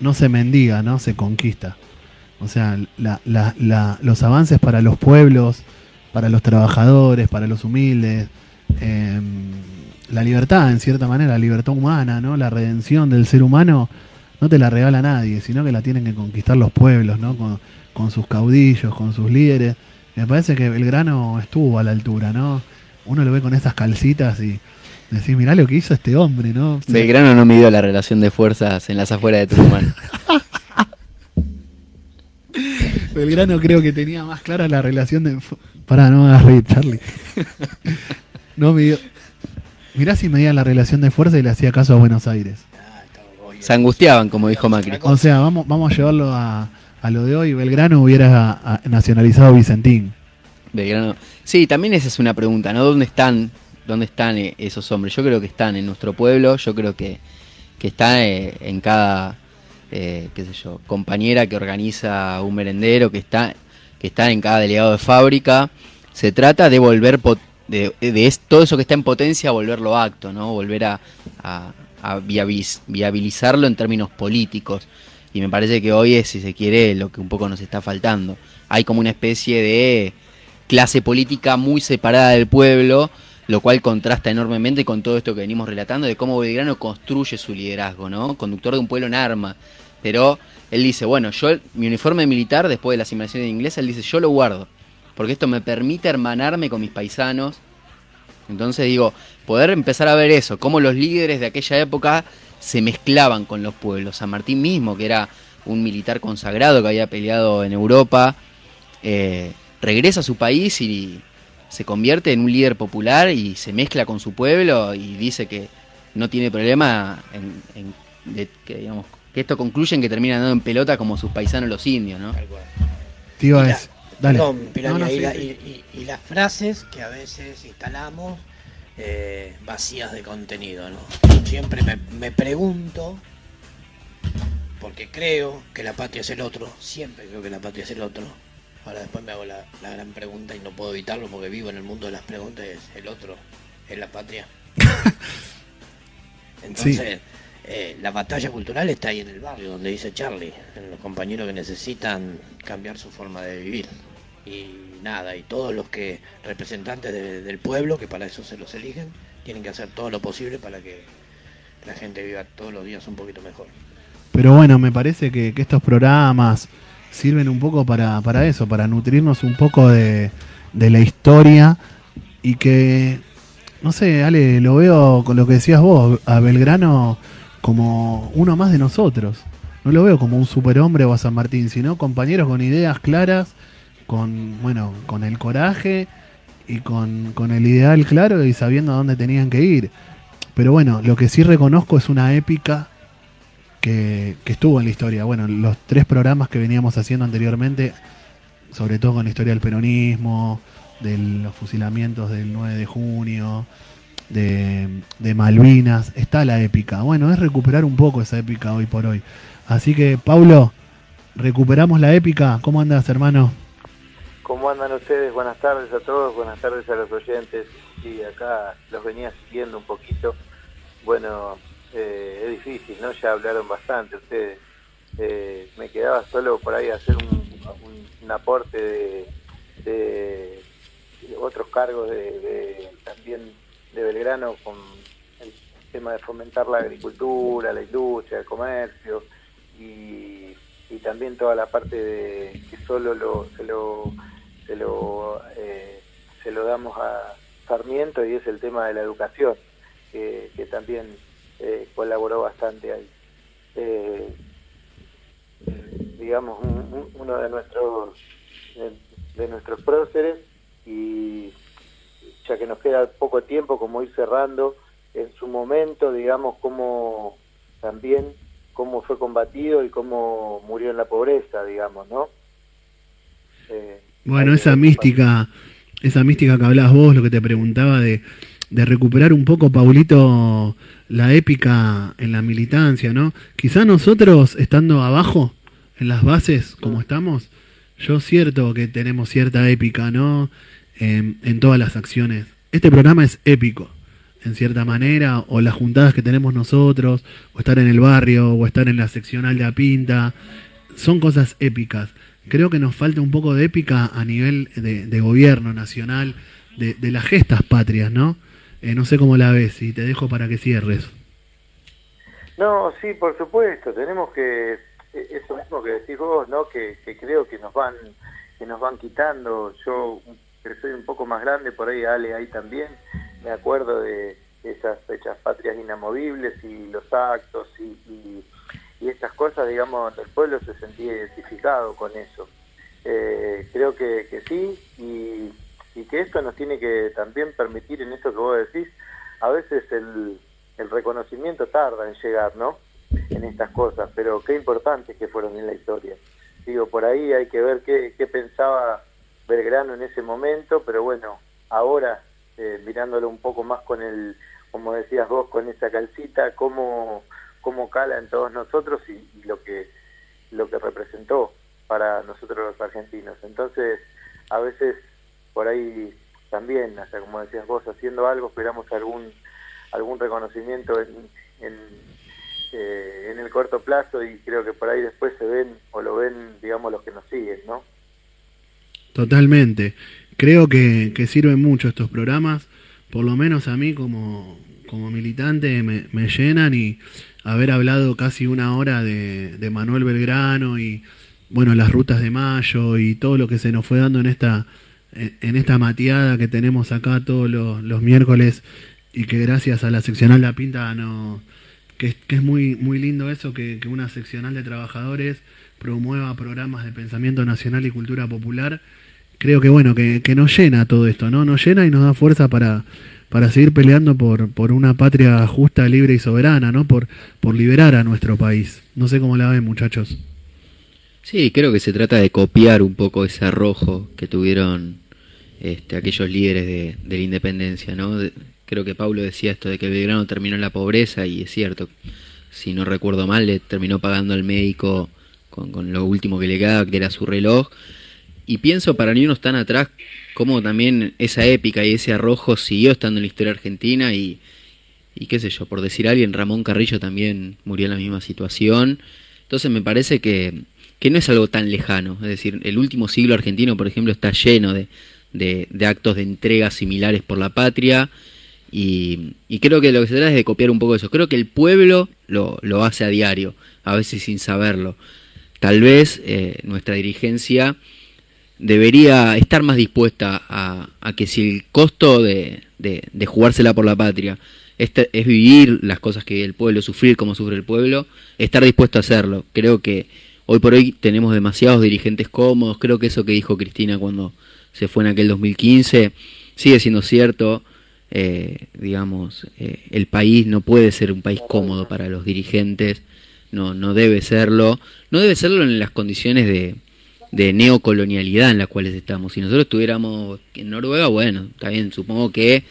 no se mendiga, ¿no? Se conquista. O sea, la- la- la- los avances para los pueblos, para los trabajadores, para los humildes, eh, la libertad, en cierta manera, la libertad humana, ¿no? La redención del ser humano no te la regala nadie, sino que la tienen que conquistar los pueblos, ¿no? Con, con sus caudillos, con sus líderes. Me parece que Belgrano estuvo a la altura, ¿no? Uno lo ve con esas calcitas y decís, mirá lo que hizo este hombre, ¿no? O sea, Belgrano no midió la relación de fuerzas en las afueras de Tucumán. Belgrano creo que tenía más clara la relación de... Pará, no me hagas reír, Charlie. No midió... Mirá si medía la relación de fuerza y le hacía caso a Buenos Aires. Se angustiaban, como dijo Macri. O sea, vamos, vamos a llevarlo a, a lo de hoy. Belgrano hubiera a- nacionalizado Vicentín. Belgrano. Sí, también esa es una pregunta, ¿no? ¿Dónde están, dónde están eh, esos hombres? Yo creo que están en nuestro pueblo, yo creo que, que están eh, en cada, eh, qué sé yo, compañera que organiza un merendero, que está, que está en cada delegado de fábrica. Se trata de volver, de, de es- todo eso que está en potencia, volverlo acto, ¿no? Volver a, a- a viabilizarlo en términos políticos. Y me parece que hoy es, si se quiere, lo que un poco nos está faltando. Hay como una especie de clase política muy separada del pueblo, lo cual contrasta enormemente con todo esto que venimos relatando de cómo Belgrano construye su liderazgo, ¿no? Conductor de un pueblo en arma. Pero él dice, bueno, yo mi uniforme militar, después de la asimilación en inglés, él dice, yo lo guardo, porque esto me permite hermanarme con mis paisanos. Entonces digo, poder empezar a ver eso, cómo los líderes de aquella época se mezclaban con los pueblos. San Martín mismo, que era un militar consagrado que había peleado en Europa, eh, regresa a su país y se convierte en un líder popular y se mezcla con su pueblo y dice que no tiene problema en, en- de- que, digamos, que esto concluye en que terminan andando en pelota como sus paisanos los indios, ¿no? Tío, es... Dale. Perdón, Piranha, No, no, y, sí, la- sí. y- y- y las frases que a veces instalamos eh, vacías de contenido, ¿no? Siempre me, me pregunto, porque creo que la patria es el otro, siempre creo que la patria es el otro. Ahora después me hago la, la gran pregunta y no puedo evitarlo porque vivo en el mundo de las preguntas, es el otro, es la patria. Entonces, eh, la batalla cultural está ahí en el barrio, donde dice Charlie, en los compañeros que necesitan cambiar su forma de vivir. Y nada, y todos los que representantes de- del pueblo, que para eso se los eligen, tienen que hacer todo lo posible para que la gente viva todos los días un poquito mejor. Pero bueno, me parece que, que estos programas sirven un poco para, para eso, para nutrirnos un poco de, de la historia y que, no sé, Ale, lo veo con lo que decías vos, a Belgrano como uno más de nosotros. No lo veo como un superhombre o a San Martín, sino compañeros con ideas claras, con, bueno, con el coraje y con, con el ideal claro y sabiendo a dónde tenían que ir. Pero bueno, lo que sí reconozco es una épica que, que estuvo en la historia. Bueno, los tres programas que veníamos haciendo anteriormente, sobre todo con la historia del peronismo, de los fusilamientos del 9 de junio, de, de Malvinas, está la épica. Bueno, es recuperar un poco esa épica hoy por hoy. Así que, Paulo, recuperamos la épica. ¿Cómo andas, hermano? ¿Cómo andan ustedes? Buenas tardes a todos, buenas tardes a los oyentes. Sí, acá los venía siguiendo un poquito. Bueno, eh, es difícil, ¿no? Ya hablaron bastante ustedes. Eh, me quedaba solo por ahí hacer un, aporte de, otros cargos de, también de Belgrano con el tema de fomentar la agricultura, la industria, el comercio y, también toda la parte de que solo lo, se lo se lo eh, se lo damos a Sarmiento y es el tema de la educación que, que también eh, colaboró bastante ahí. Eh, digamos un- un- uno de nuestros de, de nuestros próceres y ya que nos queda poco tiempo como ir cerrando en su momento digamos cómo también cómo fue combatido y cómo murió en la pobreza digamos no Eh, Bueno, esa mística, esa mística que hablabas vos, lo que te preguntaba de, recuperar un poco, Paulito, la épica en la militancia, ¿no? Quizá nosotros, estando abajo, en las bases, como estamos, yo cierto que tenemos cierta épica, ¿no? En, en todas las acciones este programa es épico, en cierta manera, o las juntadas que tenemos nosotros, o estar en el barrio, o estar en la seccional de Apinta, son cosas épicas. Creo que nos falta un poco de épica a nivel de, gobierno nacional, de, las gestas patrias, ¿no? Eh, no sé cómo la ves y te dejo para que cierres. No, sí, por supuesto, tenemos que, e, eso mismo que decís vos, ¿no? Que, creo que nos van que nos van quitando. Yo, que soy un poco más grande, por ahí Ale ahí también, me acuerdo de esas fechas patrias inamovibles y los actos y, estas cosas, digamos, el pueblo se sentía identificado con eso. Eh, creo que, que sí y, y que esto nos tiene que también permitir en esto que vos decís, a veces el el reconocimiento tarda en llegar, ¿no? En estas cosas, pero qué importantes que fueron en la historia. Digo, por ahí hay que ver qué, qué pensaba Belgrano en ese momento, pero bueno, ahora eh, mirándolo un poco más con el, como decías vos, con esa calcita, cómo, cómo cala en todos nosotros y, lo que lo que representó para nosotros los argentinos. Entonces, a veces por ahí también, hasta como decías vos, haciendo algo, esperamos algún algún reconocimiento en, eh, en, el corto plazo y creo que por ahí después se ven o lo ven, digamos, los que nos siguen, ¿no? Totalmente. Creo que, que sirven mucho estos programas, por lo menos a mí como, como militante me, me llenan y haber hablado casi una hora de, de Manuel Belgrano y bueno, las rutas de mayo y todo lo que se nos fue dando en esta en esta mateada que tenemos acá todos los, los miércoles y que gracias a la seccional La Pinta no que, es muy muy lindo eso que, una seccional de trabajadores promueva programas de pensamiento nacional y cultura popular. Creo que bueno que, que nos llena todo esto no nos llena y nos da fuerza para para seguir peleando por, por una patria justa, libre y soberana, ¿no? Por, por liberar a nuestro país. No sé cómo la ven, muchachos. Sí, creo que se trata de copiar un poco ese arrojo que tuvieron este, aquellos líderes de, de la independencia, ¿no? creo que Pablo decía esto de que Belgrano terminó en la pobreza y es cierto, si no recuerdo mal, le terminó pagando al médico con, lo último que le quedaba, que era su reloj. Y pienso para ni unos tan atrás cómo también esa épica y ese arrojo siguió estando en la historia argentina y, y qué sé yo, por decir alguien, Ramón Carrillo también murió en la misma situación. Entonces me parece que, que no es algo tan lejano. Es decir, el último siglo argentino, por ejemplo, está lleno de, de, actos de entrega similares por la patria y, creo que lo que se trata es de copiar un poco eso. Creo que el pueblo lo, lo hace a diario, a veces sin saberlo. Tal vez eh, nuestra dirigencia debería estar más dispuesta a, a que si el costo de, de, jugársela por la patria este, es vivir las cosas que el pueblo, sufrir como sufre el pueblo, estar dispuesto a hacerlo. Creo que hoy por hoy tenemos demasiados dirigentes cómodos. Creo que eso que dijo Cristina cuando se fue en aquel 2015 sigue siendo cierto eh, digamos, eh, el país no puede ser un país cómodo para los dirigentes, no, no debe serlo, no debe serlo en las condiciones de, de neocolonialidad en las cuales estamos. Si nosotros estuviéramos en Noruega, bueno, también supongo que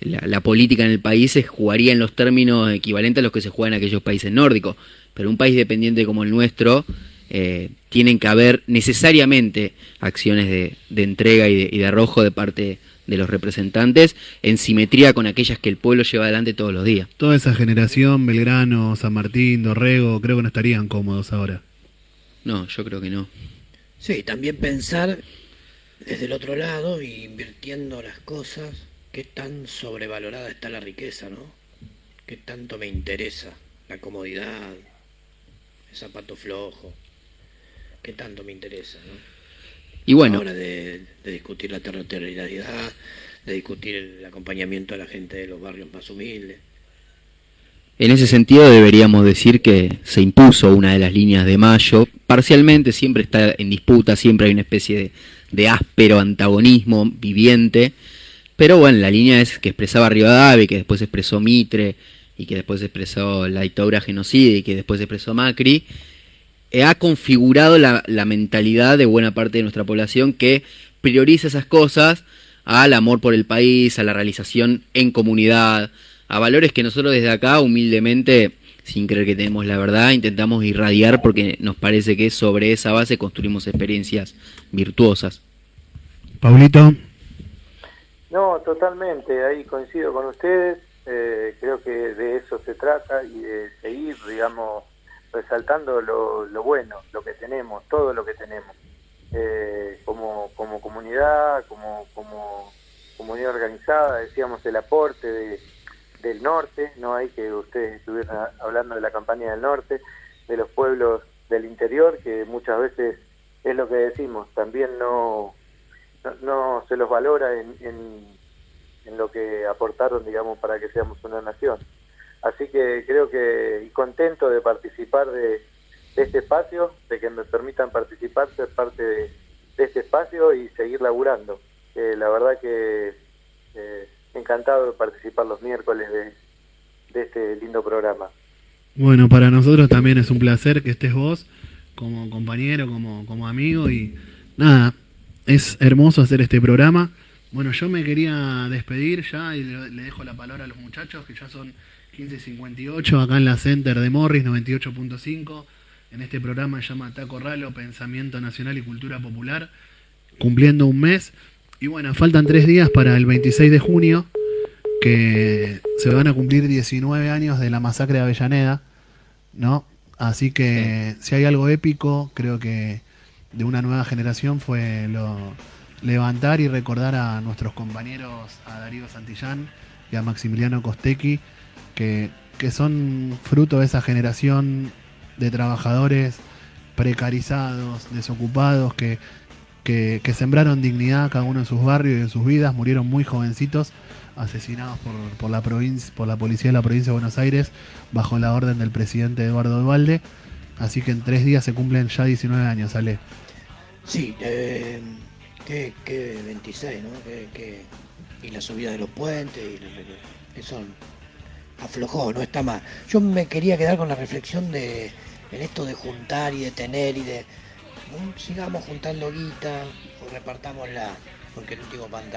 la, política en el país se jugaría en los términos equivalentes a los que se juegan en aquellos países nórdicos, pero un país dependiente como el nuestro, eh, tienen que haber necesariamente acciones de, de entrega y de, y de arrojo de parte de los representantes en simetría con aquellas que el pueblo lleva adelante todos los días. Toda esa generación, Belgrano, San Martín, Dorrego, creo que no estarían cómodos ahora. No, yo creo que no. Sí, también pensar desde el otro lado y invirtiendo las cosas, qué tan sobrevalorada está la riqueza, ¿no? Qué tanto me interesa la comodidad, el zapato flojo, qué tanto me interesa, ¿no? Y bueno. Ahora de, discutir la territorialidad, de discutir el acompañamiento a la gente de los barrios más humildes. En ese sentido deberíamos decir que se impuso una de las líneas de mayo, parcialmente siempre está en disputa, siempre hay una especie de, áspero antagonismo viviente, pero bueno, la línea es que expresaba Rivadavia, que después expresó Mitre, y que después expresó la dictadura genocida, y que después expresó Macri, eh, ha configurado la, mentalidad de buena parte de nuestra población que prioriza esas cosas al amor por el país, a la realización en comunidad, a valores que nosotros desde acá humildemente, sin creer que tenemos la verdad, intentamos irradiar porque nos parece que sobre esa base construimos experiencias virtuosas. Paulito. No, totalmente, ahí coincido con ustedes, eh, creo que de eso se trata y de seguir, digamos, resaltando lo, lo bueno, lo que tenemos, todo lo que tenemos, eh, como, como comunidad, como, como comunidad organizada, decíamos el aporte de, del norte, no hay que ustedes estuvieran hablando de la campaña del norte, de los pueblos del interior, que muchas veces es lo que decimos, también no, no, se los valora en, en, lo que aportaron, digamos, para que seamos una nación. Así que creo que, contento de participar de, este espacio, de que me permitan participar, ser parte de, este espacio y seguir laburando. La verdad que eh, encantado de participar los miércoles de, este lindo programa. Bueno, para nosotros también es un placer que estés vos como compañero, como, como amigo y nada, es hermoso hacer este programa. Bueno, yo me quería despedir ya y le, le dejo la palabra a los muchachos que ya son 15.58 acá en la Center de Morris 98.5. En este programa se llama Taco Ralo, Pensamiento Nacional y Cultura Popular, cumpliendo un mes. Y bueno, faltan tres días para el 26 de junio, que se van a cumplir 19 años de la masacre de Avellaneda, ¿no? Así que si hay algo épico, creo que de una nueva generación fue lo levantar y recordar a nuestros compañeros, a Darío Santillán y a Maximiliano Costecchi, que, que son fruto de esa generación de trabajadores precarizados, desocupados, que, que, sembraron dignidad cada uno en sus barrios y en sus vidas, murieron muy jovencitos, asesinados por, la por la policía de la provincia de Buenos Aires, bajo la orden del presidente Eduardo Duvalde. Así que en tres días se cumplen ya 19 años, Ale. Sí, eh, que, que 26, ¿no? Que, que, y la subida de los puentes, eso aflojó, no está mal. Yo me quería quedar con la reflexión de en esto de juntar y de tener y de. Sigamos juntando guita o repartámosla porque el último pantalla